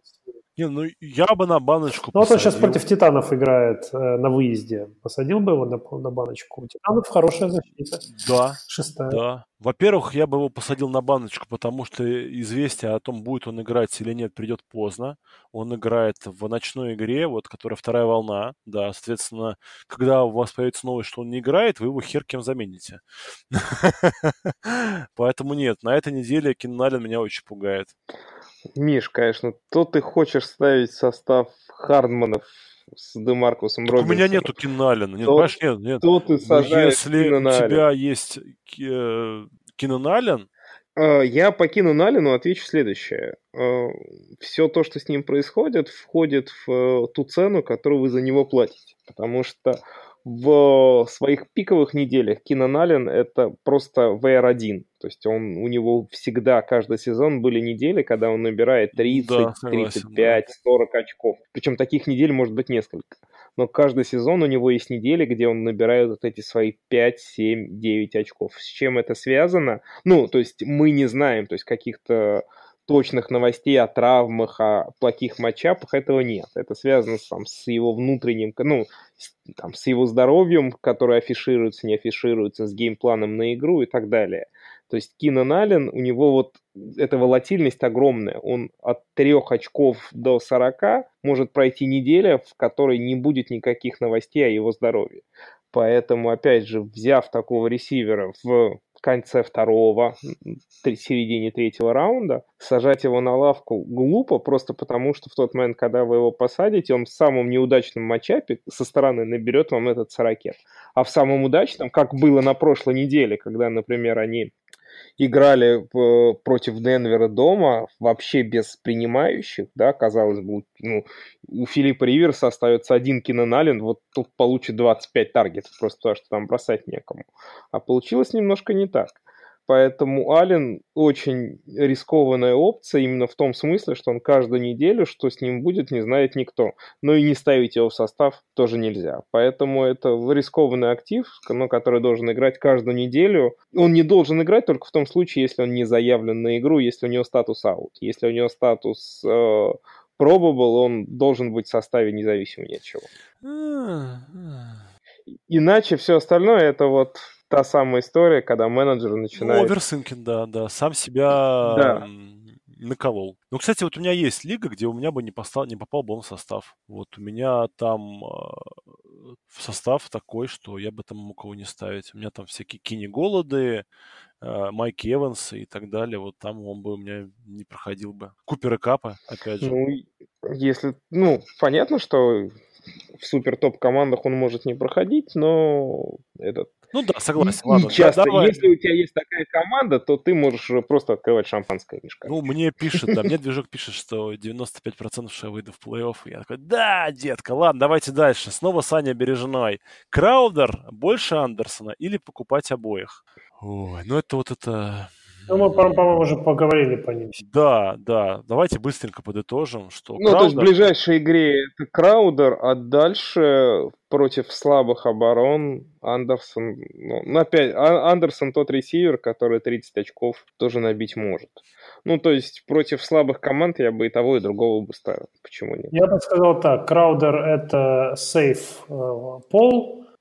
не, ну я бы на баночку Ну вот он сейчас против Титанов играет э, на выезде. Посадил бы его на, на баночку. У Титанов хорошая защита. Да. Шестая. Да. Во-первых, я бы его посадил на баночку, потому что известие о том, будет он играть или нет, придет поздно. Он играет в ночной игре, вот, которая вторая волна. Да, соответственно, когда у вас появится новость, что он не играет, вы его хер кем замените. Поэтому нет, на этой неделе Кинналин меня очень пугает. Миш, конечно, то ты хочешь ставить состав Хардманов с Демаркусом Робинсоном. У меня нету Кинналина. Нет, то, нет, нет. То ты ну, Если у тебя есть э, Кинан Аллен, э, я по Кину Налину отвечу следующее. Э, Все то, что с ним происходит, входит в ту цену, которую вы за него платите. Потому что в своих пиковых неделях Кинан Аллен это просто VR1. То есть он, у него всегда, каждый сезон были недели, когда он набирает 30, да, 35, да. 40 очков. Причем таких недель может быть несколько. Но каждый сезон у него есть недели, где он набирает вот эти свои 5, 7, 9 очков. С чем это связано? Ну, то есть мы не знаем, то есть каких-то точных новостей о травмах, о плохих матчапах, этого нет. Это связано там, с его внутренним, ну, с, там, с его здоровьем, которое афишируется, не афишируется, с геймпланом на игру и так далее. То есть Кинан Аллен, у него вот эта волатильность огромная. Он от трех очков до 40 может пройти неделя, в которой не будет никаких новостей о его здоровье. Поэтому, опять же, взяв такого ресивера в конце второго, середине третьего раунда, сажать его на лавку глупо, просто потому что в тот момент, когда вы его посадите, он в самом неудачном матчапе со стороны наберет вам этот сорокет. А в самом удачном, как было на прошлой неделе, когда, например, они играли против Денвера дома вообще без принимающих, да, казалось бы, ну, у Филиппа Риверса остается один Кинан вот тут получит 25 таргетов, просто потому что там бросать некому. А получилось немножко не так. Поэтому Ален очень рискованная опция именно в том смысле, что он каждую неделю, что с ним будет, не знает никто. Но и не ставить его в состав тоже нельзя. Поэтому это рискованный актив, но который должен играть каждую неделю. Он не должен играть только в том случае, если он не заявлен на игру, если у него статус аут. Если у него статус э, probable, он должен быть в составе независимо ни от чего. Иначе все остальное это вот та самая история, когда менеджер начинает... Ну, оверсинкин, да, да, сам себя да. наколол. Ну, кстати, вот у меня есть лига, где у меня бы не, постал, не попал бы он в состав. Вот у меня там э, состав такой, что я бы там мог его не ставить. У меня там всякие Кини Голоды, э, Майк Эванс и так далее. Вот там он бы у меня не проходил бы. Купер и Капа, опять же. Ну, если, ну, понятно, что в супер топ командах он может не проходить, но этот ну да, согласен. И, ладно, часто, да, давай. если у тебя есть такая команда, то ты можешь просто открывать шампанское мешка. Ну, мне пишет, да, мне движок пишет, что 95% что я выйду в плей-офф. Я такой, да, детка, ладно, давайте дальше. Снова Саня Бережной. Краудер больше Андерсона или покупать обоих? Ой, ну это вот это... Ну, мы, по-моему, уже поговорили по ним. Да, да. Давайте быстренько подытожим, что Ну, Краудер... то есть в ближайшей игре это Краудер, а дальше против слабых оборон Андерсон... Ну, ну опять, а, Андерсон тот ресивер, который 30 очков тоже набить может. Ну, то есть против слабых команд я бы и того, и другого бы ставил. Почему нет? Я бы сказал так. Краудер — это сейф э,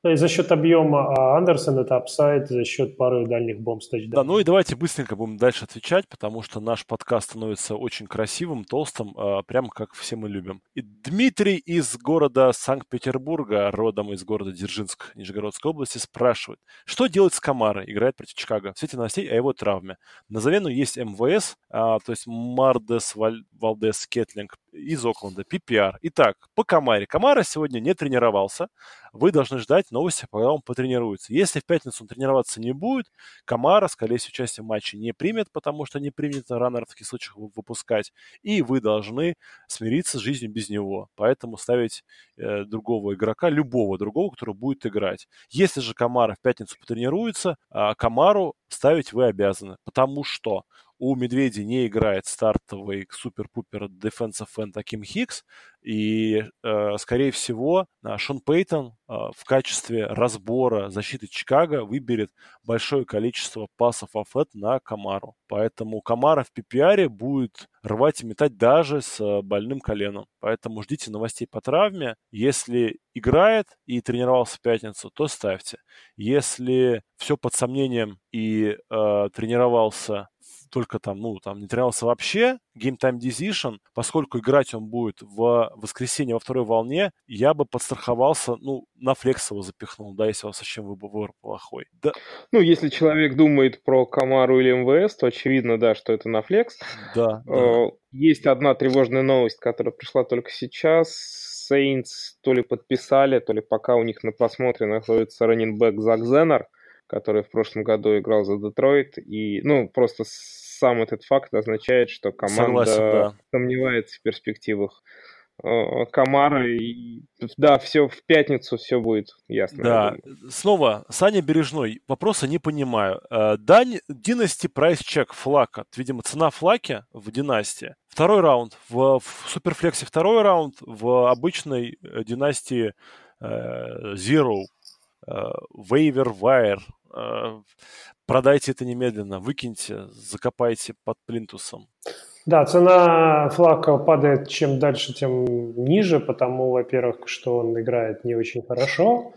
floor, за счет объема, а Андерсон это upside за счет пары дальних бомб с Да, ну и давайте быстренько будем дальше отвечать, потому что наш подкаст становится очень красивым, толстым, э, прямо как все мы любим. И Дмитрий из города Санкт-Петербурга, родом из города Дзержинск, Нижегородской области, спрашивает, что делать с Камарой, играет против Чикаго, в свете новостей о его травме. На замену есть МВС, а, то есть Мардес. Валдес Кетлинг из Окленда, PPR. Итак, по Камаре. Камара сегодня не тренировался, вы должны ждать новости, когда он потренируется. Если в пятницу он тренироваться не будет, Камара, скорее всего, участие в матче не примет, потому что не принято раннер в таких случаях выпускать, и вы должны смириться с жизнью без него. Поэтому ставить э, другого игрока, любого другого, который будет играть. Если же Камара в пятницу потренируется, э, Камару ставить вы обязаны, потому что у Медведя не играет стартовый супер-пупер defensive end Хикс, и, э, скорее всего, э, Шон Пейтон э, в качестве разбора защиты Чикаго выберет большое количество пасов оффет на Камару. Поэтому Камара в PPR будет рвать и метать даже с больным коленом. Поэтому ждите новостей по травме. Если играет и тренировался в пятницу, то ставьте. Если все под сомнением и э, тренировался только там, ну, там не тренировался вообще, Game Time Decision, поскольку играть он будет в воскресенье во второй волне, я бы подстраховался, ну, на флекс его запихнул, да, если у вас совсем выбор плохой. Да. Ну, если человек думает про Камару или МВС, то очевидно, да, что это на флекс. Да. Э, да. Есть одна тревожная новость, которая пришла только сейчас. Saints то ли подписали, то ли пока у них на просмотре находится раннинбэк Зак Зеннер, который в прошлом году играл за Детройт. И, ну, просто сам этот факт означает, что команда Согласен, да. сомневается в перспективах э, Камара. И, да, все в пятницу все будет ясно. Да, снова, Саня Бережной, вопроса не понимаю. Э, дань Династи прайс чек флака. Видимо, цена флаки в династии. Второй раунд. В, в Суперфлексе второй раунд. В обычной э, династии Zero. Waiver Wire Э, продайте это немедленно, выкиньте, закопайте под плинтусом. Да, цена флака падает чем дальше, тем ниже, потому, во-первых, что он играет не очень хорошо,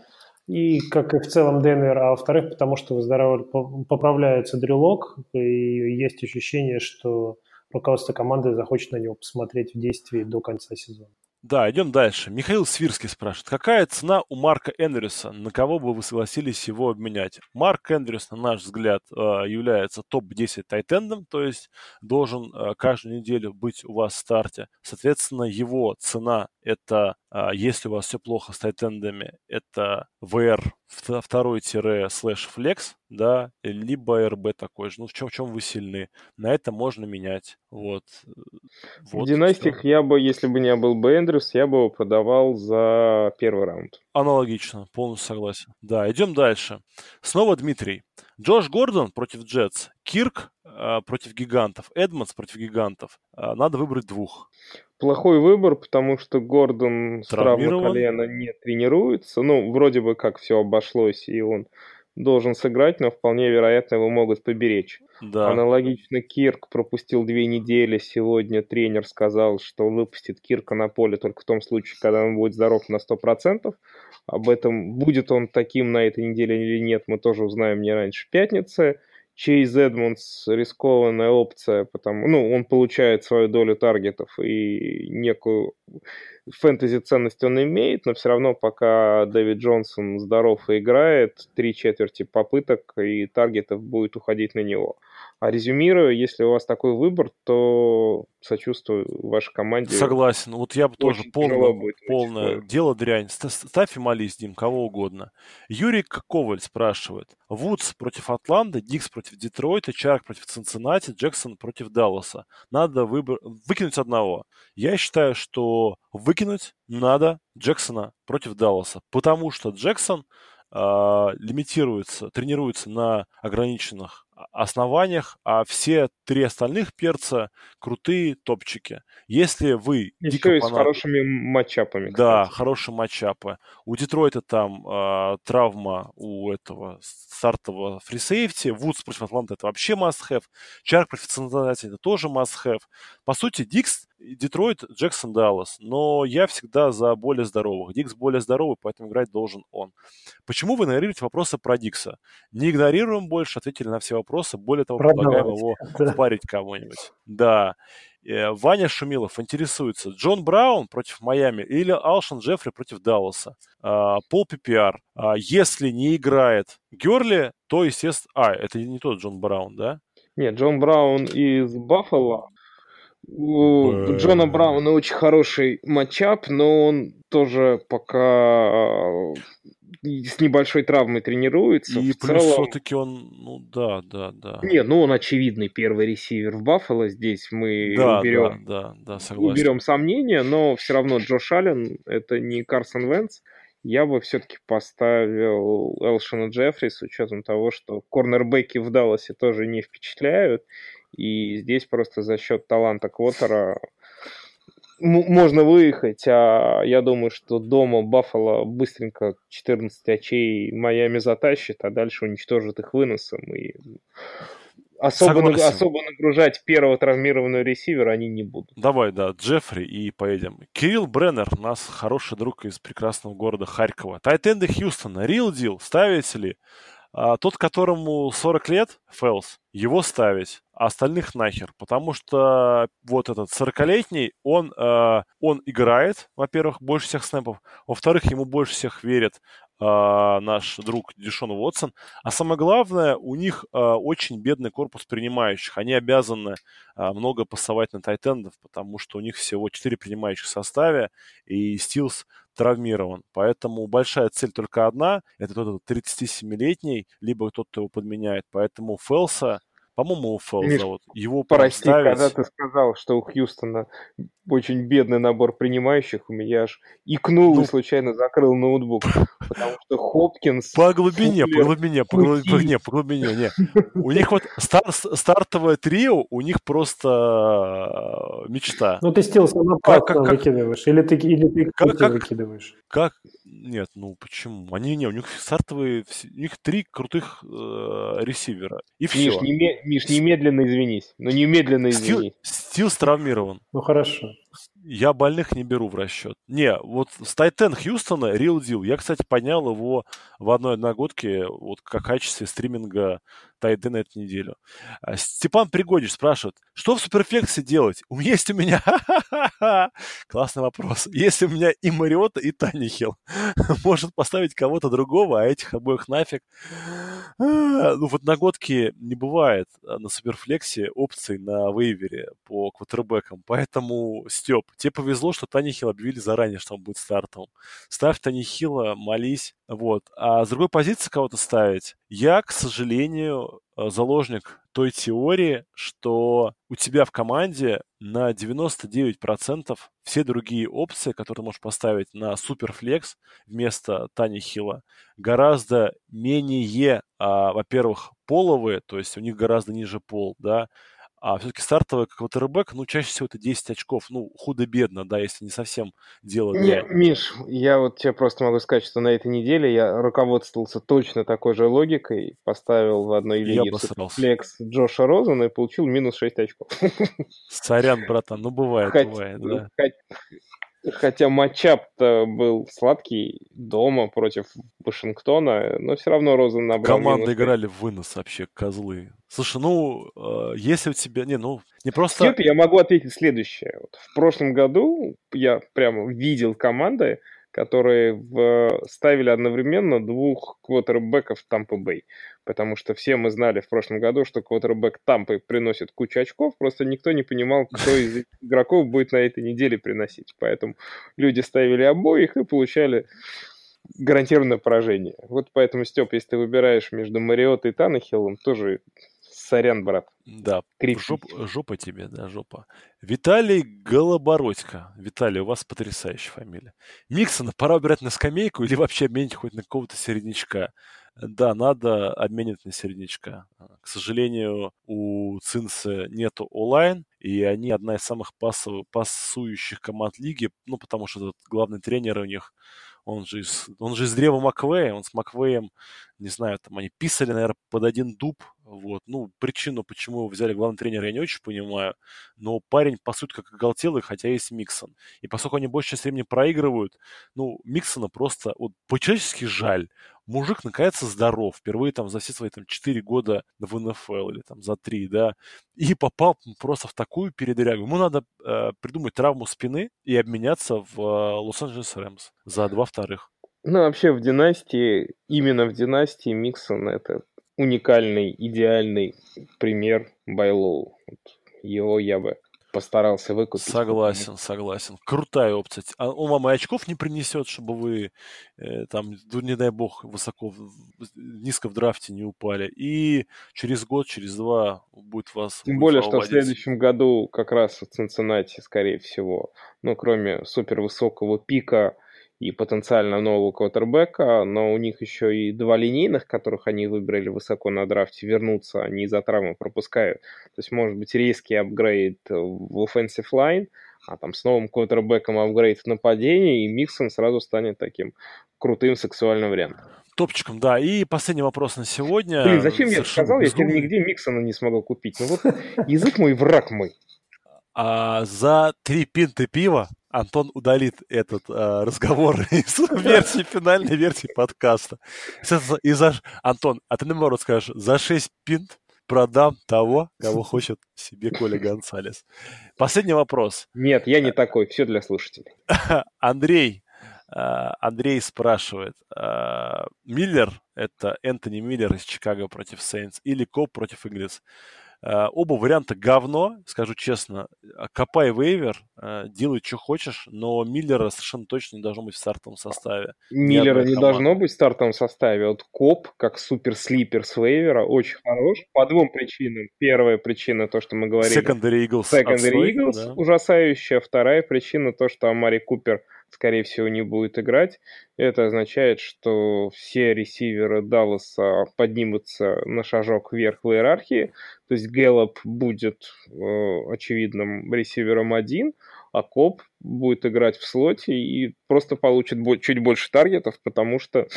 и как и в целом Денвер, а во-вторых, потому что выздоравливает, поправляется дрелок, и есть ощущение, что руководство команды захочет на него посмотреть в действии до конца сезона. Да, идем дальше. Михаил Свирский спрашивает, какая цена у Марка Эндрюса? На кого бы вы согласились его обменять? Марк Эндрюс, на наш взгляд, э, является топ-10 тайтендом, то есть должен э, каждую неделю быть у вас в старте. Соответственно, его цена это, а, если у вас все плохо с тайтендами, это VR второй-слэш-флекс, да, либо РБ такой же. Ну, в чем, в чем вы сильны? На это можно менять. Вот. вот в династиях я бы, если бы не был бы Эндрюс, я бы его продавал за первый раунд. Аналогично, полностью согласен. Да, идем дальше. Снова Дмитрий. Джош Гордон против Джетс, Кирк э, против гигантов, Эдмонс против гигантов. Э, надо выбрать двух. Плохой выбор, потому что Гордон с травмой колена не тренируется. Ну, вроде бы как все обошлось, и он должен сыграть, но вполне вероятно его могут поберечь. Да. Аналогично Кирк пропустил две недели. Сегодня тренер сказал, что выпустит Кирка на поле только в том случае, когда он будет здоров на 100%. Об этом, будет он таким на этой неделе или нет, мы тоже узнаем не раньше пятницы. Чейз Эдмондс рискованная опция, потому, ну, он получает свою долю таргетов и некую фэнтези ценность он имеет, но все равно пока Дэвид Джонсон здоров и играет, три четверти попыток и таргетов будет уходить на него. А резюмируя, если у вас такой выбор, то сочувствую вашей команде. Согласен. Вот я бы тоже полное, полное дело дрянь. Ставь и молись, Дим, кого угодно. Юрий Коваль спрашивает. Вудс против Атланты, Дикс против Детройта, Чарк против Цинциннати, Джексон против Далласа. Надо выбор... выкинуть одного. Я считаю, что выкинуть надо Джексона против Далласа, потому что Джексон э, лимитируется, тренируется на ограниченных основаниях, а все три остальных перца крутые топчики. Если вы... Еще и с хорошими матчапами. Да, хорошие матчапы. У Детройта там э, травма у этого стартового free safety. Вудс против Атланта это вообще must-have. Чарк против Цинциннати это тоже must-have. По сути, Диггс Детройт, Джексон, Даллас. Но я всегда за более здоровых. Диггс более здоровый, поэтому играть должен он. Почему вы игнорируете вопросы про Диггса? Не игнорируем больше, ответили на все вопросы. Более того, предлагаем его впарить кого-нибудь. Да. Э, Ваня Шумилов интересуется. Джон Браун против Майами или Элшон Джеффри против Далласа? А, Пол ППР. А, если не играет Герли, то, естественно... А, это не тот Джон Браун, да? Нет, Джон Браун из Баффало. У Джона Брауна очень хороший матчап, но он тоже пока с небольшой травмой тренируется. И в плюс целом... все-таки он, ну да, да, да. Не, ну он очевидный первый ресивер в Баффало. Здесь мы да, уберем, да, да, да, согласен. уберем сомнения, но все равно Джош Аллен это не Карсон Венс. Я бы все-таки поставил Элшина Джеффри с учетом того, что корнербеки в Далласе тоже не впечатляют. И здесь просто за счет таланта Квотера можно выехать, а я думаю, что дома Баффало быстренько 14 очей Майами затащит, а дальше уничтожит их выносом. И особо, наг, особо нагружать первого травмированного ресивера они не будут. Давай, да, Джеффри и поедем. Кирилл Бреннер, у нас хороший друг из прекрасного города Харькова. Тайтенды Хьюстона, Real Deal, ставите ли? А, тот, которому 40 лет, Фэлс, его ставить, а остальных нахер. Потому что вот этот 40-летний, он, э, он играет, во-первых, больше всех снэпов, во-вторых, ему больше всех верит э, наш друг Дишон Уотсон. А самое главное, у них э, очень бедный корпус принимающих. Они обязаны э, много пасовать на тайтендов, потому что у них всего 4 принимающих в составе, и Стилс травмирован. Поэтому большая цель только одна. Это тот 37-летний, либо тот, кто его подменяет. Поэтому Фелса по-моему, Миш, зовут. Его прости, ставить... когда ты сказал, что у Хьюстона очень бедный набор принимающих, у меня аж икнул ну... и случайно закрыл ноутбук. Потому что Хопкинс... По глубине, по глубине, по глубине, по глубине, не. У них вот стар, стартовое трио, у них просто э, мечта. Ну ты Стилса на как, как, выкидываешь, или ты, или ты как, как, выкидываешь. Как? Нет, ну почему? Они не, у них стартовые, у них три крутых э, ресивера, и все. Миш, не, Миш, немедленно извинись. Ну немедленно извинись. Стил, Стилс травмирован. Ну хорошо. Я больных не беру в расчет. Не, вот с Тайтен Хьюстона Real Deal. Я, кстати, поднял его в одной одногодке вот как в качестве стриминга тайды на эту неделю. А, Степан Пригодич спрашивает, что в Суперфлексе делать? У меня есть у меня... Классный вопрос. Есть у меня и Мариота, и Танихил. Может поставить кого-то другого, а этих обоих нафиг. А, ну, в одногодке не бывает на Суперфлексе опций на вейвере по квотербекам. Поэтому, Степ, тебе повезло, что Танихил объявили заранее, что он будет стартовым. Ставь Танихила, молись. Вот. А с другой позиции кого-то ставить, я, к сожалению, э, заложник той теории, что у тебя в команде на 99% все другие опции, которые ты можешь поставить на Суперфлекс вместо Тани Хилла, гораздо менее, а, во-первых, половые, то есть у них гораздо ниже пол, да, а все-таки стартовый квотербек, ну, чаще всего это 10 очков. Ну, худо-бедно, да, если не совсем дело для... Не, Миш, я вот тебе просто могу сказать, что на этой неделе я руководствовался точно такой же логикой, поставил в одной лиге флекс Джоша Розена и получил минус 6 очков. Сорян, братан, ну бывает, Хоть, бывает, да. Хоть, Хотя матчап-то был сладкий дома против Вашингтона, но все равно Розен набрал. Команды минус. играли в вынос вообще, козлы. Слушай, ну, э, если у тебя... Не, ну, не просто... Степе я могу ответить следующее. Вот в прошлом году я прямо видел команды, которые в... ставили одновременно двух квотербеков Тампа Бэй потому что все мы знали в прошлом году, что квотербек Тампы приносит кучу очков, просто никто не понимал, кто из игроков будет на этой неделе приносить. Поэтому люди ставили обоих и получали гарантированное поражение. Вот поэтому, Степ, если ты выбираешь между Мариотой и Танахиллом, тоже сорян, брат. Да, жоп, жопа тебе, да, жопа. Виталий Голобородько. Виталий, у вас потрясающая фамилия. Миксона пора убирать на скамейку или вообще обменять хоть на какого-то середнячка. Да, надо обменять на середнячка. К сожалению, у Цинса нету онлайн, и они одна из самых пасов, пасующих команд лиги, ну, потому что этот главный тренер у них он же, из, он же из древа Маквея, он с Маквеем, не знаю, там они писали, наверное, под один дуб, вот. Ну, причину, почему его взяли главный тренер, я не очень понимаю, но парень, по сути, как оголтелый, хотя есть Миксон. И поскольку они больше времени проигрывают, ну, Миксона просто, вот, по-человечески жаль. Мужик, наконец-то, здоров. Впервые там за все свои там 4 года в НФЛ или там за 3, да. И попал просто в такую передрягу. Ему надо э, придумать травму спины и обменяться в э, Лос-Анджелес Рэмс за два вторых. Ну, вообще в династии, именно в династии Миксон это уникальный, идеальный пример Байлоу. Вот его я бы постарался выкупить. Согласен, согласен. Крутая опция. А он вам и очков не принесет, чтобы вы э, там, не дай бог, высоко, низко в драфте не упали. И через год, через два будет вас... Тем более, что в следующем году как раз в Цинциннати, скорее всего, ну, кроме супервысокого пика, и потенциально нового квотербека, но у них еще и два линейных, которых они выбрали высоко на драфте, вернутся, они из-за травмы пропускают. То есть, может быть, резкий апгрейд в offensive line, а там с новым квотербеком апгрейд в нападении, и Миксон сразу станет таким крутым сексуальным вариантом. Топчиком, да. И последний вопрос на сегодня. Блин, зачем я сказал? Я теперь нигде Миксона не смогу купить. Ну вот язык мой, враг мой. А за три пинты пива Антон удалит этот э, разговор из версии, финальной версии подкаста. И за... Антон, а ты наоборот скажешь, за 6 пинт продам того, кого хочет себе Коля Гонсалес. Последний вопрос. Нет, я не такой, все для слушателей. Андрей, Андрей спрашивает, Миллер, это Энтони Миллер из Чикаго против Сейнс или Коп против Иглис? Э, оба варианта говно, скажу честно. Э, копай вейвер, э, делай, что хочешь, но Миллера совершенно точно не должно быть в стартовом составе. Миллера не должно быть в стартовом составе. Вот Коп, как супер-слипер с вейвера, очень хорош. По двум причинам. Первая причина, то, что мы говорили. Secondary Eagles. Secondary Eagles да. ужасающая. Вторая причина, то, что Амари Купер – скорее всего, не будет играть. Это означает, что все ресиверы Далласа поднимутся на шажок вверх в иерархии. То есть Гэллоп будет э, очевидным ресивером один, а Коп будет играть в слоте и просто получит чуть больше таргетов, потому что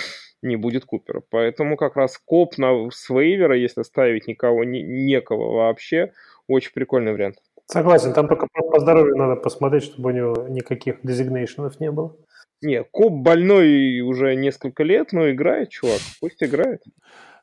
не будет Купера. Поэтому как раз Коп на с waiver а, если ставить никого, не, некого вообще, очень прикольный вариант. Согласен, там только по здоровью надо посмотреть, чтобы у него никаких designation ов не было. Не, Коп больной уже несколько лет, но играет, чувак, пусть играет.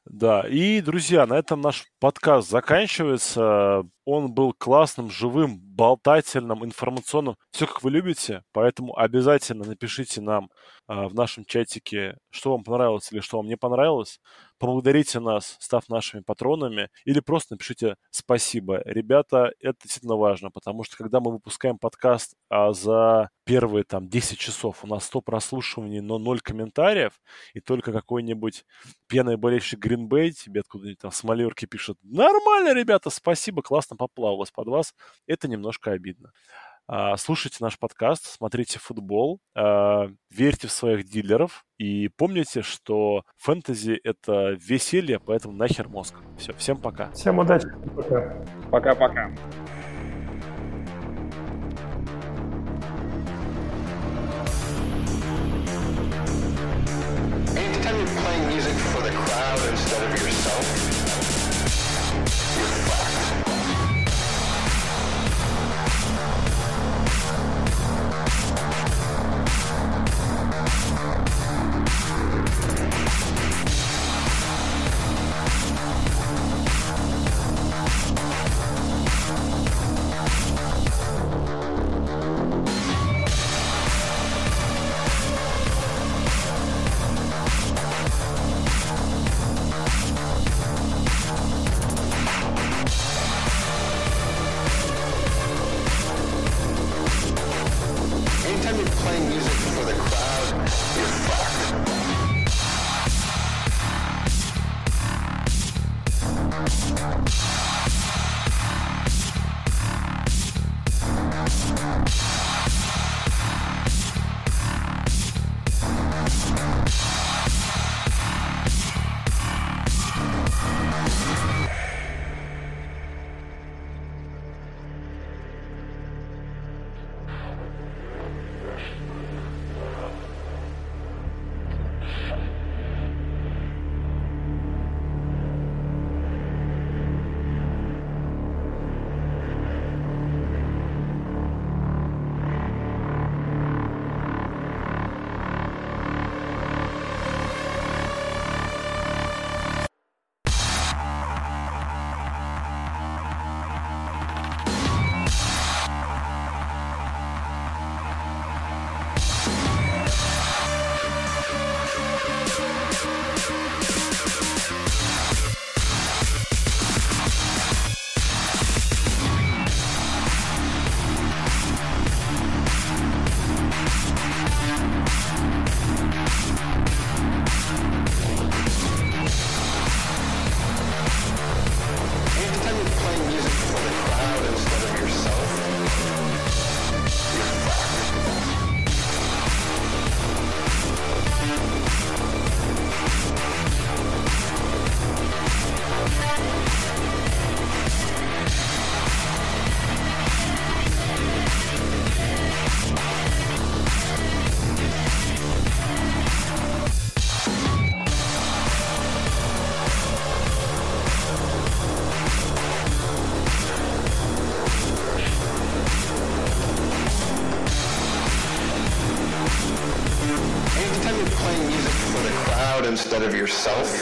Да, и, друзья, на этом наш подкаст заканчивается. Он был классным, живым, болтательным, информационным. Все, как вы любите. Поэтому обязательно напишите нам э, в нашем чатике, что вам понравилось или что вам не понравилось. Поблагодарите нас, став нашими патронами. Или просто напишите спасибо. Ребята, это действительно важно, потому что когда мы выпускаем подкаст а за первые там 10 часов у нас 100 прослушиваний, но 0 комментариев, и только какой-нибудь пьяный болельщик Гринбей тебе откуда-нибудь там с малерки пишет «Нормально, ребята, спасибо, классно поплавалось под вас». Это немножко обидно. А, слушайте наш подкаст, смотрите футбол, а, верьте в своих дилеров и помните, что фэнтези — это веселье, поэтому нахер мозг. Все, всем пока. Всем удачи. Пока. Пока-пока. Yourself.